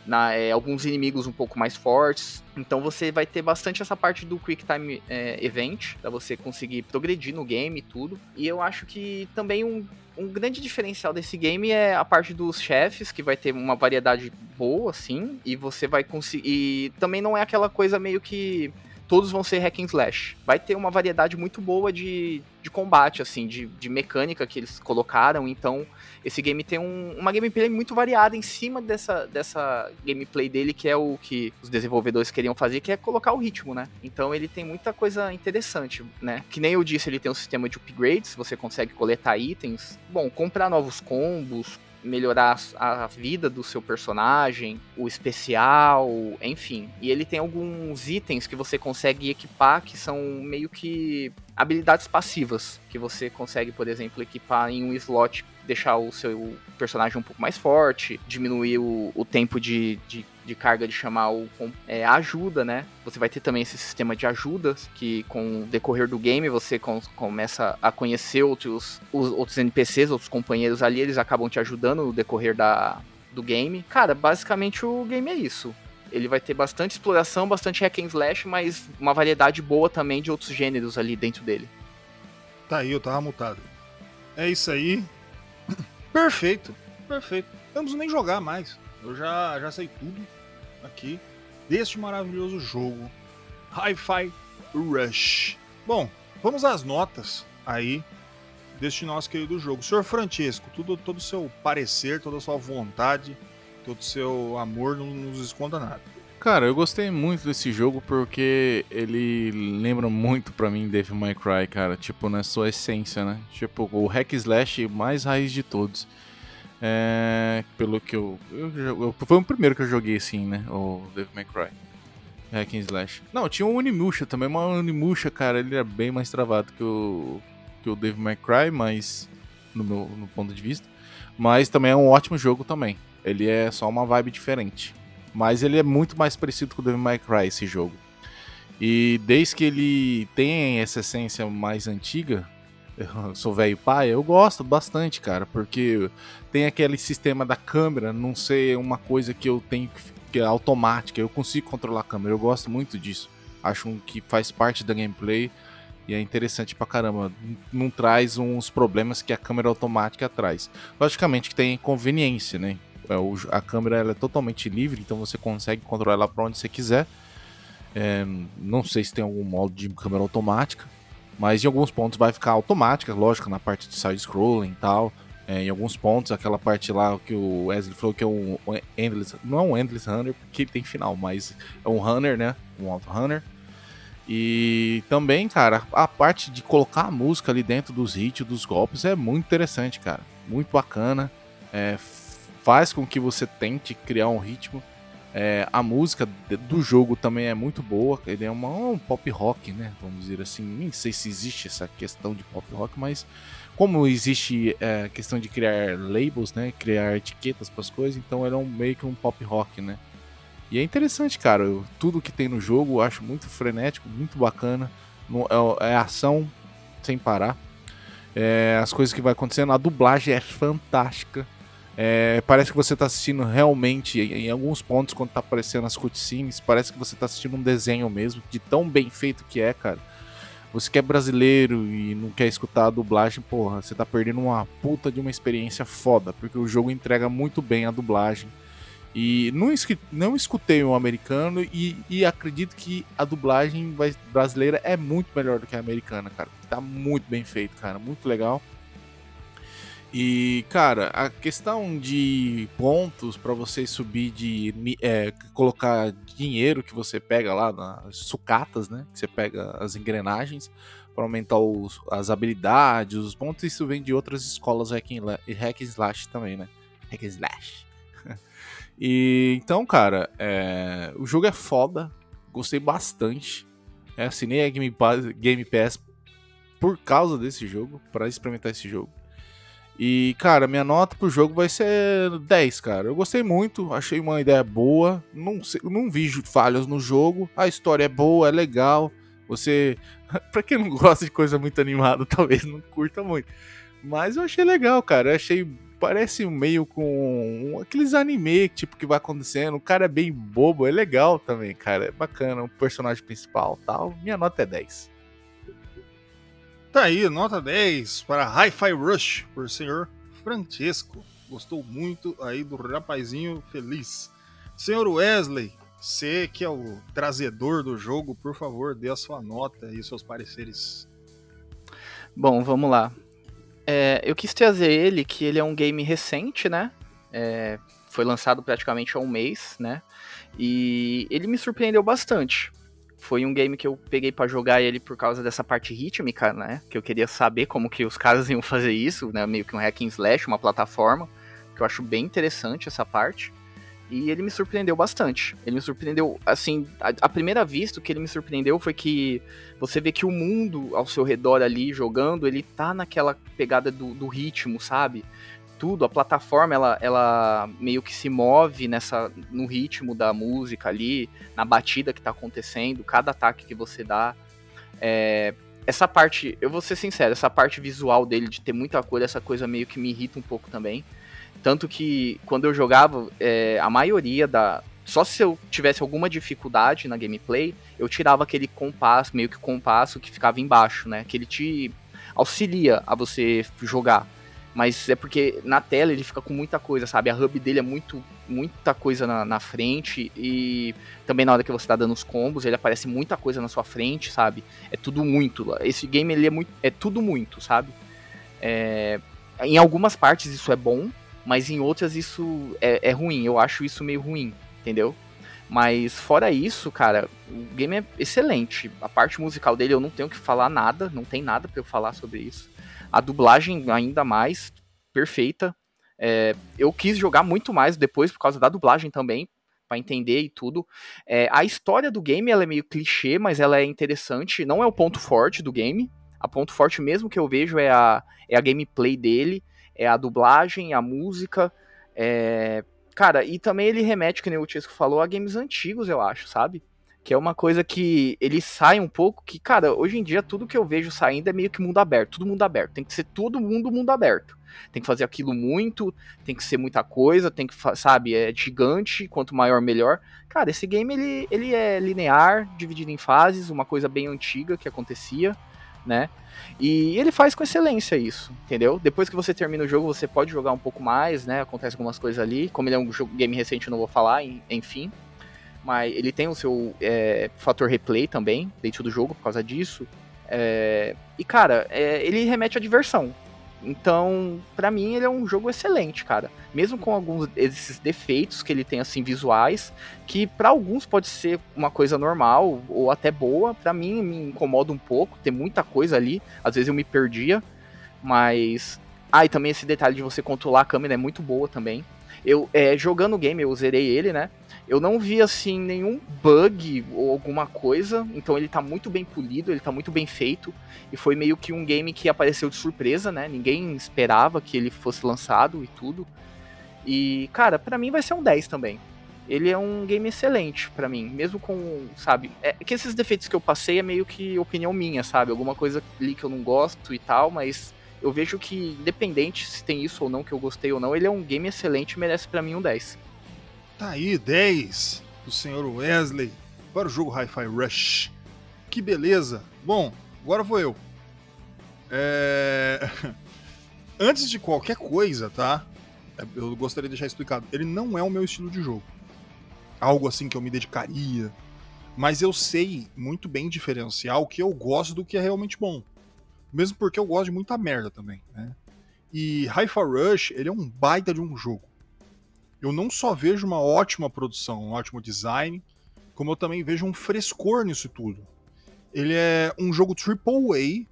na, é, alguns inimigos um pouco mais fortes. Então você vai ter bastante essa parte do Quick Time é, Event, para você conseguir progredir no game e tudo. E eu acho que também um, um grande diferencial desse game é a parte dos chefes, que vai ter uma variedade boa, assim, e você vai conseguir. E também não é aquela coisa meio que todos vão ser hack and slash. Vai ter uma variedade muito boa de, de combate, assim, de, de mecânica que eles colocaram. Então, esse game tem um, uma gameplay muito variada em cima dessa, dessa gameplay dele, que é o que os desenvolvedores queriam fazer, que é colocar o ritmo, né? Então, ele tem muita coisa interessante, né? Que nem eu disse, ele tem um sistema de upgrades, você consegue coletar itens. Bom, comprar novos combos, melhorar a vida do seu personagem, o especial, enfim. E ele tem alguns itens que você consegue equipar que são meio que habilidades passivas, que você consegue, por exemplo, equipar em um slot, deixar o seu personagem um pouco mais forte, diminuir o, o tempo de, de, de, carga de chamar o, é, ajuda, né? Você vai ter também esse sistema de ajudas, que com o decorrer do game você com, começa a conhecer outros, os, outros NPCs, outros companheiros ali, eles acabam te ajudando no decorrer da, do game. Cara, basicamente o game é isso. Ele vai ter bastante exploração, bastante hack and slash, mas uma variedade boa também de outros gêneros ali dentro dele. Tá aí, eu tava mutado. É isso aí. Perfeito, perfeito. Não preciso nem jogar mais. Eu já, já sei tudo aqui deste maravilhoso jogo. Hi-Fi Rush. Bom, vamos às notas aí deste nosso querido jogo. Senhor Francesco, tudo, todo o seu parecer, toda a sua vontade todo seu amor não nos esconda nada. Cara, eu gostei muito desse jogo porque ele lembra muito para mim Devil May Cry, cara. Tipo, na sua essência, né? Tipo, o hack slash mais raiz de todos. É, pelo que eu, eu, eu, Foi o primeiro que eu joguei assim, né? O Devil May Cry. Hack and slash. Não, tinha o Unimusha também, mas o Unimusha, cara, ele era bem mais travado que o, que o Devil May Cry, mas. No meu no ponto de vista. Mas também é um ótimo jogo também. Ele é só uma vibe diferente. Mas ele é muito mais parecido com o Devil May Cry, esse jogo. E desde que ele tem essa essência mais antiga, eu sou velho pai, eu gosto bastante, cara, porque tem aquele sistema da câmera não ser uma coisa que eu tenho que é automática, eu consigo controlar a câmera, eu gosto muito disso. Acho que faz parte da gameplay e é interessante pra caramba. Não traz uns problemas que a câmera automática traz. Logicamente que tem conveniência, né? É, a câmera ela é totalmente livre, então você consegue controlar ela para onde você quiser. É, não sei se tem algum modo de câmera automática, mas em alguns pontos vai ficar automática, lógico, na parte de side-scrolling e tal. É, em alguns pontos, aquela parte lá que o Wesley falou que é um, Endless. Não é um Endless Runner, porque tem final, mas é um Runner, né? Um Auto Runner. E também, cara, a parte de colocar a música ali dentro dos hits, dos golpes, é muito interessante, cara. Muito bacana. É, faz com que você tente criar um ritmo. É, a música do jogo também é muito boa. Ele é uma, um pop rock, né? Vamos dizer assim. Nem sei se existe essa questão de pop rock, mas como existe é, a questão de criar labels, né? Criar etiquetas para as coisas, então ele é um, meio que um pop rock, né? E é interessante, cara. Eu, tudo que tem no jogo eu acho muito frenético, muito bacana. No, é, é, ação sem parar. É, as coisas que vai acontecendo. A dublagem é fantástica. É, parece que você está assistindo realmente, em, alguns pontos, quando está aparecendo as cutscenes, parece que você está assistindo um desenho mesmo, de tão bem feito que é, cara. Você que é brasileiro e não quer escutar a dublagem, porra, você tá perdendo uma puta de uma experiência foda, porque o jogo entrega muito bem a dublagem. E não, não escutei o um americano e, e, acredito que a dublagem brasileira é muito melhor do que a americana, cara. Tá muito bem feito, cara, muito legal. E, cara, a questão de pontos para você subir de. É, colocar dinheiro que você pega lá nas sucatas, né? Que você pega as engrenagens para aumentar os, as habilidades, os pontos, isso vem de outras escolas hack and slash também, né? Hack and slash. e então, cara, é, o jogo é foda, gostei bastante. É, assinei a Game Pass, Game Pass por causa desse jogo, para experimentar esse jogo. E, cara, minha nota pro jogo vai ser 10, cara. Eu gostei muito, achei uma ideia boa. Não, não vi falhas no jogo. A história é boa, é legal. Você. pra quem não gosta de coisa muito animada, talvez não curta muito. Mas eu achei legal, cara. Eu achei. Parece meio com aqueles anime, tipo, que vai acontecendo. O cara é bem bobo, é legal também, cara. É bacana, o personagem principal tal. Minha nota é 10. Tá aí, nota 10 para Hi-Fi Rush, por senhor Francesco. Gostou muito aí do rapazinho feliz. Senhor Wesley, você que é o trazedor do jogo, por favor, dê a sua nota e seus pareceres. Bom, vamos lá. É, eu quis trazer ele, que ele é um game recente, né? É, foi lançado praticamente há um mês, né? E ele me surpreendeu bastante. Foi um game que eu peguei para jogar ele por causa dessa parte rítmica, né? Que eu queria saber como que os caras iam fazer isso, né? Meio que um hack and slash, uma plataforma. que eu acho bem interessante essa parte. E ele me surpreendeu bastante. Ele me surpreendeu, assim, a, a primeira vista, o que ele me surpreendeu foi que você vê que o mundo ao seu redor ali jogando, ele tá naquela pegada do, do ritmo, sabe? Tudo, a plataforma, ela, ela meio que se move nessa no ritmo da música ali, na batida que tá acontecendo, cada ataque que você dá. É, essa parte, eu vou ser sincero, essa parte visual dele de ter muita cor, essa coisa meio que me irrita um pouco também. Tanto que quando eu jogava, é, a maioria da. Só se eu tivesse alguma dificuldade na gameplay, eu tirava aquele compasso, meio que compasso que ficava embaixo, né? Que ele te auxilia a você jogar. Mas é porque na tela ele fica com muita coisa, sabe? A hub dele é muito, muita coisa na, na frente e também na hora que você tá dando os combos, ele aparece muita coisa na sua frente, sabe? É tudo muito. Esse game ele é muito, é tudo muito, sabe? É, em algumas partes isso é bom, mas em outras isso é, é ruim. Eu acho isso meio ruim, entendeu? Mas fora isso, cara, o game é excelente. A parte musical dele eu não tenho que falar nada, não tem nada para eu falar sobre isso. A dublagem ainda mais perfeita. É, eu quis jogar muito mais depois por causa da dublagem também, para entender e tudo. É, a história do game ela é meio clichê, mas ela é interessante. Não é o ponto forte do game. A ponto forte mesmo que eu vejo é a, é a gameplay dele é a dublagem, a música. É... Cara, e também ele remete, que nem o Chesco falou, a games antigos, eu acho, sabe? Que é uma coisa que ele sai um pouco, que, cara, hoje em dia tudo que eu vejo saindo é meio que mundo aberto, tudo mundo aberto. Tem que ser todo mundo mundo aberto. Tem que fazer aquilo muito, tem que ser muita coisa, tem que, sabe, é gigante, quanto maior melhor. Cara, esse game ele, ele é linear, dividido em fases, uma coisa bem antiga que acontecia, né? E ele faz com excelência isso, entendeu? Depois que você termina o jogo, você pode jogar um pouco mais, né? Acontece algumas coisas ali. Como ele é um jogo, game recente, eu não vou falar, enfim. Mas ele tem o seu é, fator replay também dentro do jogo por causa disso. É, e, cara, é, ele remete à diversão. Então, para mim, ele é um jogo excelente, cara. Mesmo com alguns desses defeitos que ele tem, assim, visuais, que para alguns pode ser uma coisa normal ou até boa, para mim me incomoda um pouco, tem muita coisa ali. Às vezes eu me perdia, mas. Ah, e também esse detalhe de você controlar a câmera é muito boa também. Eu, é, jogando o game, eu zerei ele, né? Eu não vi, assim, nenhum bug ou alguma coisa. Então ele tá muito bem polido, ele tá muito bem feito. E foi meio que um game que apareceu de surpresa, né? Ninguém esperava que ele fosse lançado e tudo. E, cara, para mim vai ser um 10 também. Ele é um game excelente para mim, mesmo com, sabe, é que esses defeitos que eu passei é meio que opinião minha, sabe? Alguma coisa ali que eu não gosto e tal, mas eu vejo que independente se tem isso ou não que eu gostei ou não, ele é um game excelente e merece para mim um 10. Tá aí, 10 do senhor Wesley para o jogo Hi-Fi Rush. Que beleza! Bom, agora vou eu. É... Antes de qualquer coisa, tá? Eu gostaria de deixar explicado. Ele não é o meu estilo de jogo. Algo assim que eu me dedicaria. Mas eu sei muito bem diferenciar o que eu gosto do que é realmente bom. Mesmo porque eu gosto de muita merda também, né? E Hi-Fi Rush, ele é um baita de um jogo eu não só vejo uma ótima produção, um ótimo design, como eu também vejo um frescor nisso tudo. Ele é um jogo AAA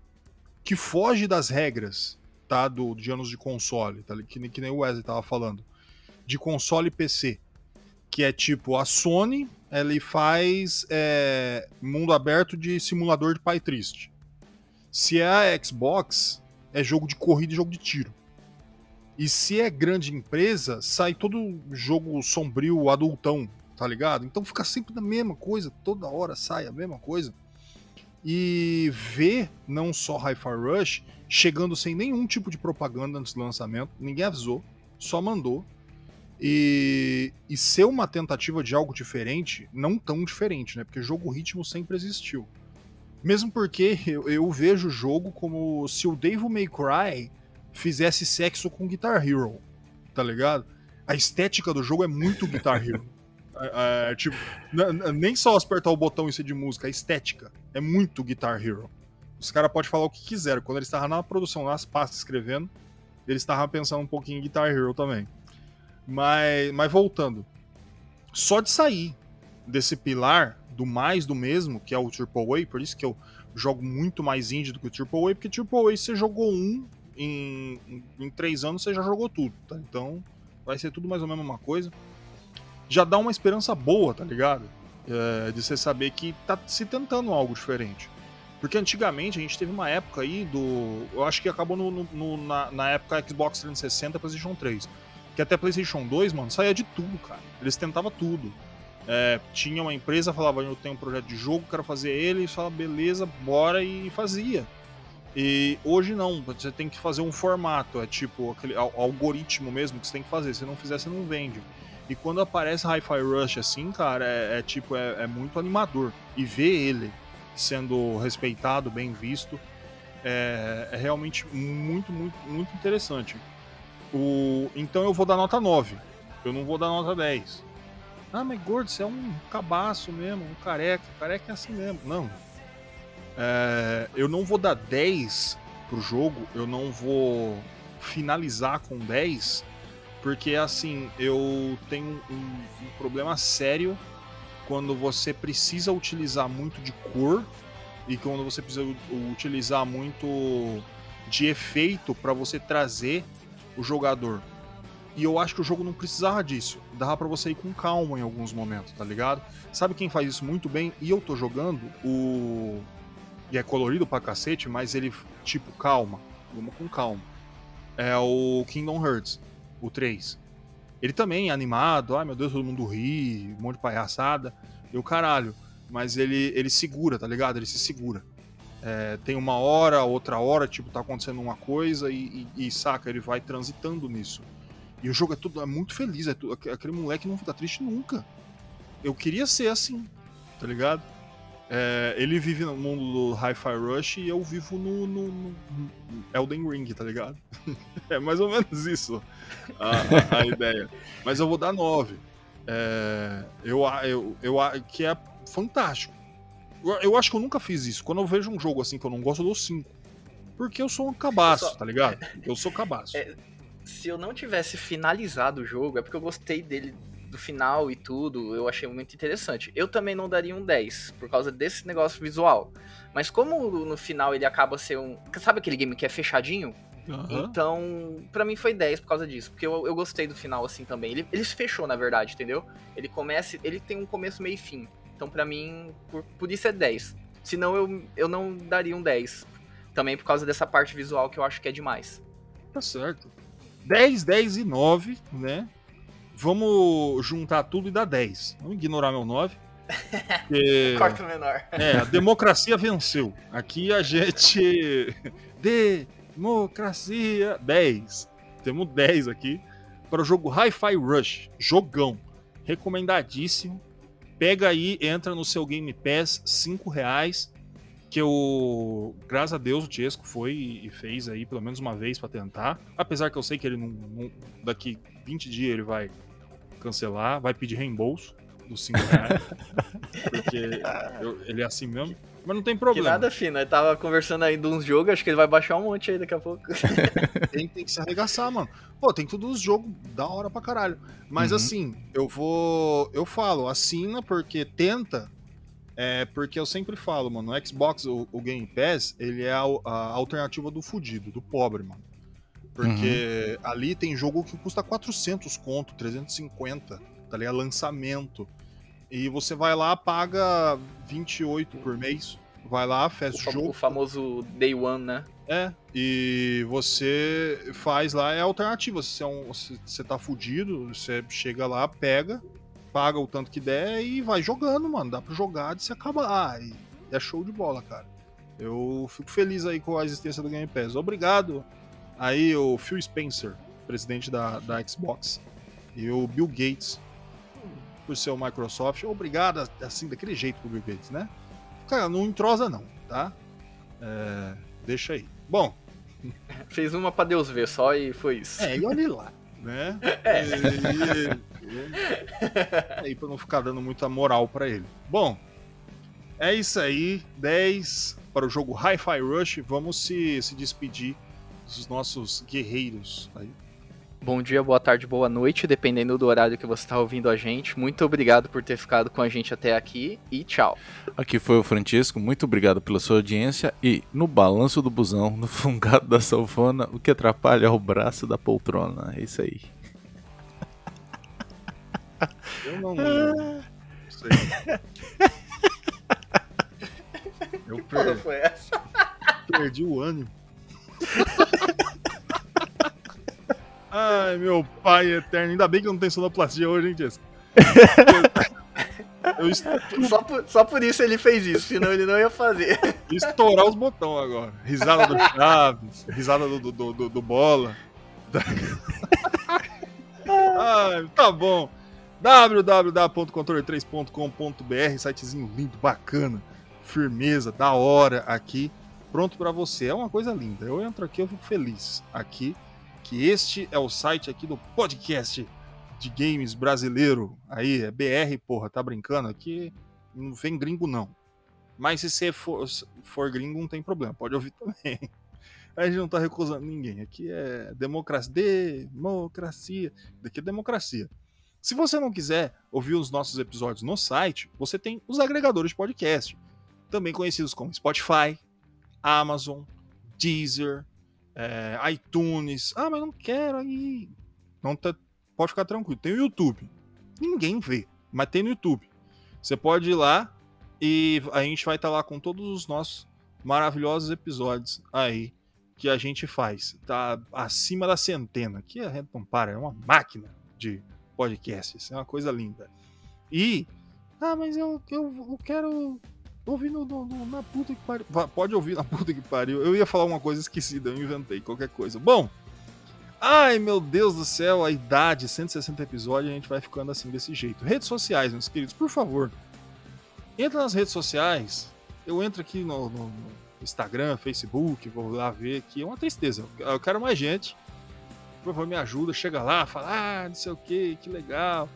que foge das regras, tá? Do, de anos de console, tá? Que, que nem o Wesley tava falando. De console e PC. Que é tipo, a Sony, ele faz é, mundo aberto de simulador de pai triste. Se é a Xbox, é jogo de corrida e jogo de tiro. E se é grande empresa, sai todo jogo sombrio, adultão, tá ligado? Então fica sempre na mesma coisa, toda hora sai a mesma coisa. E ver não só Hi-Fi Rush chegando sem nenhum tipo de propaganda antes do lançamento, ninguém avisou, só mandou. E, e ser uma tentativa de algo diferente, não tão diferente, né? Porque jogo ritmo sempre existiu. Mesmo porque eu, eu vejo o jogo como se o Devil May Cry fizesse sexo com Guitar Hero, tá ligado? A estética do jogo é muito Guitar Hero. É, é, tipo, nem só apertar o botão e ser de música, a estética é muito Guitar Hero. Os caras podem falar o que quiser. Quando eles estavam na produção, nas pastas escrevendo, eles estavam pensando um pouquinho em Guitar Hero também. Mas, mas voltando. Só de sair desse pilar do mais do mesmo, que é o Triple A, por isso que eu jogo muito mais indie do que o Triple A, porque Triple A você jogou um, em, em, três anos você já jogou tudo, tá? Então vai ser tudo mais ou menos uma coisa. Já dá uma esperança boa, tá ligado? É, de você saber que tá se tentando algo diferente. Porque antigamente a gente teve uma época aí do. Eu acho que acabou no, no- na, na época Xbox 360 PlayStation 3. Que até PlayStation 2, mano, saía de tudo, cara. Eles tentavam tudo. É, tinha uma empresa, falava, eu tenho um projeto de jogo, quero fazer ele, e falava, beleza, bora, e fazia. E hoje não, você tem que fazer um formato, é tipo aquele al- algoritmo mesmo que você tem que fazer. Se não fizer, você não vende. E quando aparece Hi-Fi Rush assim, cara, é, é tipo, é, é muito animador. E ver ele sendo respeitado, bem visto, é, é realmente muito, muito, muito interessante. O, então eu vou dar nota 9. Eu não vou dar nota 10. Ah, mas gordo, você é um cabaço mesmo, um careca. Careca é assim mesmo. Não. É, eu não vou dar 10 pro jogo, eu não vou finalizar com 10, porque assim, eu tenho um, um problema sério quando você precisa utilizar muito de cor e quando você precisa utilizar muito de efeito para você trazer o jogador. E eu acho que o jogo não precisava disso. Dava pra você ir com calma em alguns momentos, tá ligado? Sabe quem faz isso muito bem? E eu tô jogando o. E é colorido pra cacete, mas ele, tipo, calma. Vamos com calma. É o Kingdom Hearts, o 3. Ele também é animado, ai meu Deus, todo mundo ri, um monte de palhaçada. E o caralho. Mas ele, ele segura, tá ligado? Ele se segura. É, tem uma hora, outra hora, tipo, tá acontecendo uma coisa e, e- e, saca, ele vai transitando nisso. E o jogo é tudo é muito feliz, é tudo, aquele moleque não fica triste nunca. Eu queria ser assim, tá ligado? É, ele vive no mundo do Hi-Fi Rush e eu vivo no, no- no Elden Ring, tá ligado? é mais ou menos isso a, a- ideia. Mas eu vou dar 9. É, eu, eu, eu, que é fantástico. Eu, eu acho que eu nunca fiz isso. Quando eu vejo um jogo assim que eu não gosto, eu dou 5. Porque eu sou um cabaço, só- tá ligado? Eu sou cabaço. É, Se eu não tivesse finalizado o jogo, é porque eu gostei dele do final e tudo, eu achei muito interessante. Eu também não daria um 10, por causa desse negócio visual. Mas como no final ele acaba ser um. Sabe aquele game que é fechadinho? Aham. Então, pra mim foi 10 por causa disso. Porque eu, eu gostei do final assim também. Ele, ele se fechou, na verdade, entendeu? Ele começa. Ele tem um começo, meio e fim. Então, pra mim, por, por isso é 10. Senão eu, eu não daria um 10. Também por causa dessa parte visual que eu acho que é demais. Tá certo. 10, 10 e 9, né? Vamos juntar tudo e dar 10. Vamos ignorar meu 9. Porque, Corta o menor. é, a democracia venceu. Aqui a gente. Democracia 10. Temos 10 aqui para o jogo Hi-Fi Rush. Jogão. Recomendadíssimo. Pega aí, entra no seu Game Pass, 5 reais. Que eu, graças a Deus, o Tiesco foi e fez aí pelo menos uma vez para tentar. Apesar que eu sei que ele não, não- daqui 20 dias ele vai cancelar, vai pedir reembolso dos 5 reais. porque eu- ele é assim mesmo. Mas não tem Que problema. nada, fino. Eu tava conversando aí de uns jogos, acho que ele vai baixar um monte aí daqui a pouco. tem, tem que se arregaçar, mano. Pô, tem todos os jogos da hora pra caralho. Mas Uhum. assim, eu vou. Eu falo, assina porque tenta. É porque eu sempre falo, mano, no Xbox, o, o Game Pass, ele é a, a alternativa do fudido, do pobre, mano. Porque ali tem jogo que custa 400 conto, 350, tá ligado? Lançamento. E você vai lá, paga 28 por mês, vai lá, fecha o, fam- jogo. o famoso Day One, né? É, e você faz lá, é alternativa. Se você, é um, se você tá fudido, você chega lá, pega, paga o tanto que der e vai jogando, mano. Dá pra jogar de se acabar. E é show de bola, cara. Eu fico feliz aí com a existência do Game Pass. Obrigado aí o Phil Spencer, presidente da, da Xbox, e o Bill Gates por ser o Microsoft. Obrigado, assim, daquele jeito pro Bill Gates, né? Cara, não entrosa não, tá? É, deixa aí. Bom, Fez uma pra Deus ver só e foi isso. é, e olha lá, né? É. E, aí pra não ficar dando muita moral pra ele. Bom, é isso aí. 10 para o jogo Hi-Fi Rush. Vamos se, se despedir dos nossos guerreiros aí. Bom dia, boa tarde, boa noite, dependendo do horário que você tá ouvindo a gente. Muito obrigado por ter ficado com a gente até aqui e tchau. Aqui foi o Francisco, muito obrigado pela sua audiência. E no balanço do busão, no fungado da salvona, o que atrapalha é o braço da poltrona. É isso aí. Eu não, não sei. Eu per- foi essa? perdi o ânimo. Ai, meu pai eterno. Ainda bem que não tenho sonoplastia hoje, hein, Jessica? Eu Só por, só por isso ele fez isso, senão ele não ia fazer. estourar os botões agora. Risada do Chaves, risada do, do, do, do- Bola. Ai, tá bom. www.controle3.com.br, sitezinho lindo, bacana, firmeza, da hora aqui, pronto pra você. É uma coisa linda. Eu entro aqui, eu fico feliz aqui que este é o site aqui do podcast de games brasileiro. Aí, é BR, porra, tá brincando? Aqui não vem gringo não. Mas se você for, for gringo, não tem problema, pode ouvir também. A gente não tá recusando ninguém. Aqui é democracia. Democracia. Daqui é democracia. Se você não quiser ouvir os nossos episódios no site, você tem os agregadores de podcast, também conhecidos como Spotify, Amazon, Deezer, é, iTunes. Ah, mas não quero aí. Não tá, pode ficar tranquilo. Tem o YouTube. Ninguém vê, mas tem no YouTube. Você pode ir lá e a gente vai estar lá com todos os nossos maravilhosos episódios aí que a gente faz. Tá acima da centena. Aqui a gente não para, é uma máquina de podcasts. É uma coisa linda. E. Ah, mas eu, eu, eu quero ouvir no, no- no- na puta que pariu. Pode ouvir na puta que pariu. Eu ia falar uma coisa esquecida, eu inventei qualquer coisa. Bom. Ai, meu Deus do céu, a idade, 160 episódios, a gente vai ficando assim desse jeito. Redes sociais, meus queridos, por favor. Entra nas redes sociais. Eu entro aqui no, no- no Instagram, Facebook, vou lá ver aqui. É uma tristeza. Eu quero mais gente. Por favor, me ajuda. Chega lá, fala, ah, não sei o que, que legal.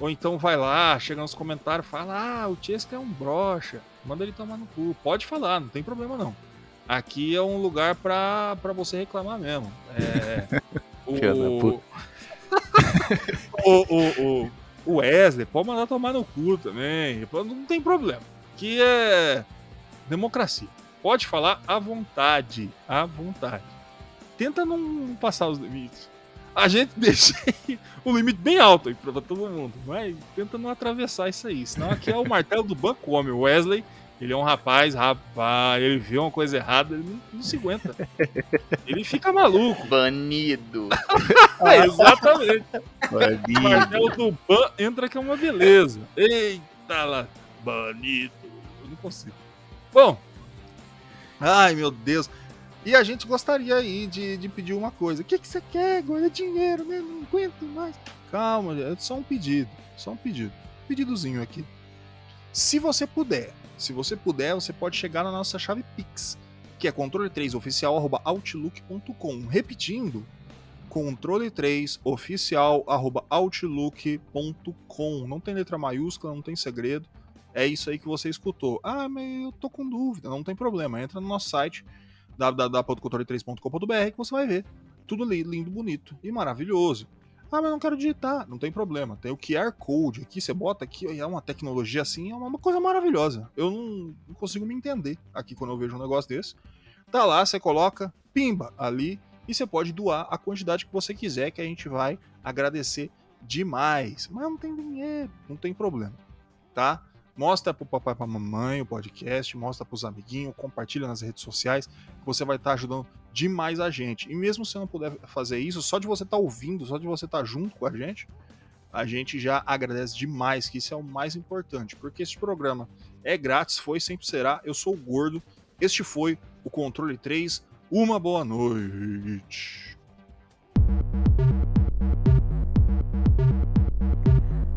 Ou então vai lá, chega nos comentários, fala, ah, o Chesca é um brocha. Manda ele tomar no cu. Pode falar, não tem problema não. Aqui é um lugar pra, pra você reclamar mesmo. É. o, o, o, o Wesley pode mandar tomar no cu também. Não tem problema. Que é democracia. Pode falar à vontade. À vontade. Tenta não passar os limites. A gente deixa o limite bem alto aí pra todo mundo. Mas tenta não atravessar isso aí. Senão aqui é o martelo do banco homem. O Wesley, ele é um rapaz, rapaz, ele vê uma coisa errada, ele não, não se aguenta. Ele fica maluco. Banido. É, exatamente. O martelo do ban entra que é uma beleza. Eita lá, banido. Eu não consigo. Bom. Ai, meu Deus. E a gente gostaria aí de, de pedir uma coisa. O que, que você quer? Agora é dinheiro, né? Não aguento mais. Calma, é só um pedido. Só um pedido. Pedidozinho aqui. Se você puder, se você puder, você pode chegar na nossa chave Pix, que é controle3oficial.outlook.com. Repetindo, controle3oficial.outlook.com. Não tem letra maiúscula, não tem segredo. É isso aí que você escutou. Ah, mas eu tô com dúvida. Não tem problema. Entra no nosso site www.controle3.com.br que você vai ver. Tudo lindo, bonito e maravilhoso. Ah, mas não quero digitar. Não tem problema. Tem o QR Code aqui, você bota aqui, é uma tecnologia assim, é uma coisa maravilhosa. Eu não, não consigo me entender aqui quando eu vejo um negócio desse. Tá lá, você coloca, pimba, ali, e você pode doar a quantidade que você quiser, que a gente vai agradecer demais. Mas não tem dinheiro, não tem problema, tá? Mostra pro papai e pra mamãe o podcast, mostra pros amiguinhos, compartilha nas redes sociais, que você vai estar ajudando demais a gente. E mesmo se não puder fazer isso, só de você estar ouvindo, só de você estar junto com a gente, a gente já agradece demais, que isso é o mais importante, porque este programa é grátis, foi, sempre será. Eu sou o Gordo, este foi o Controle 3. Uma boa noite.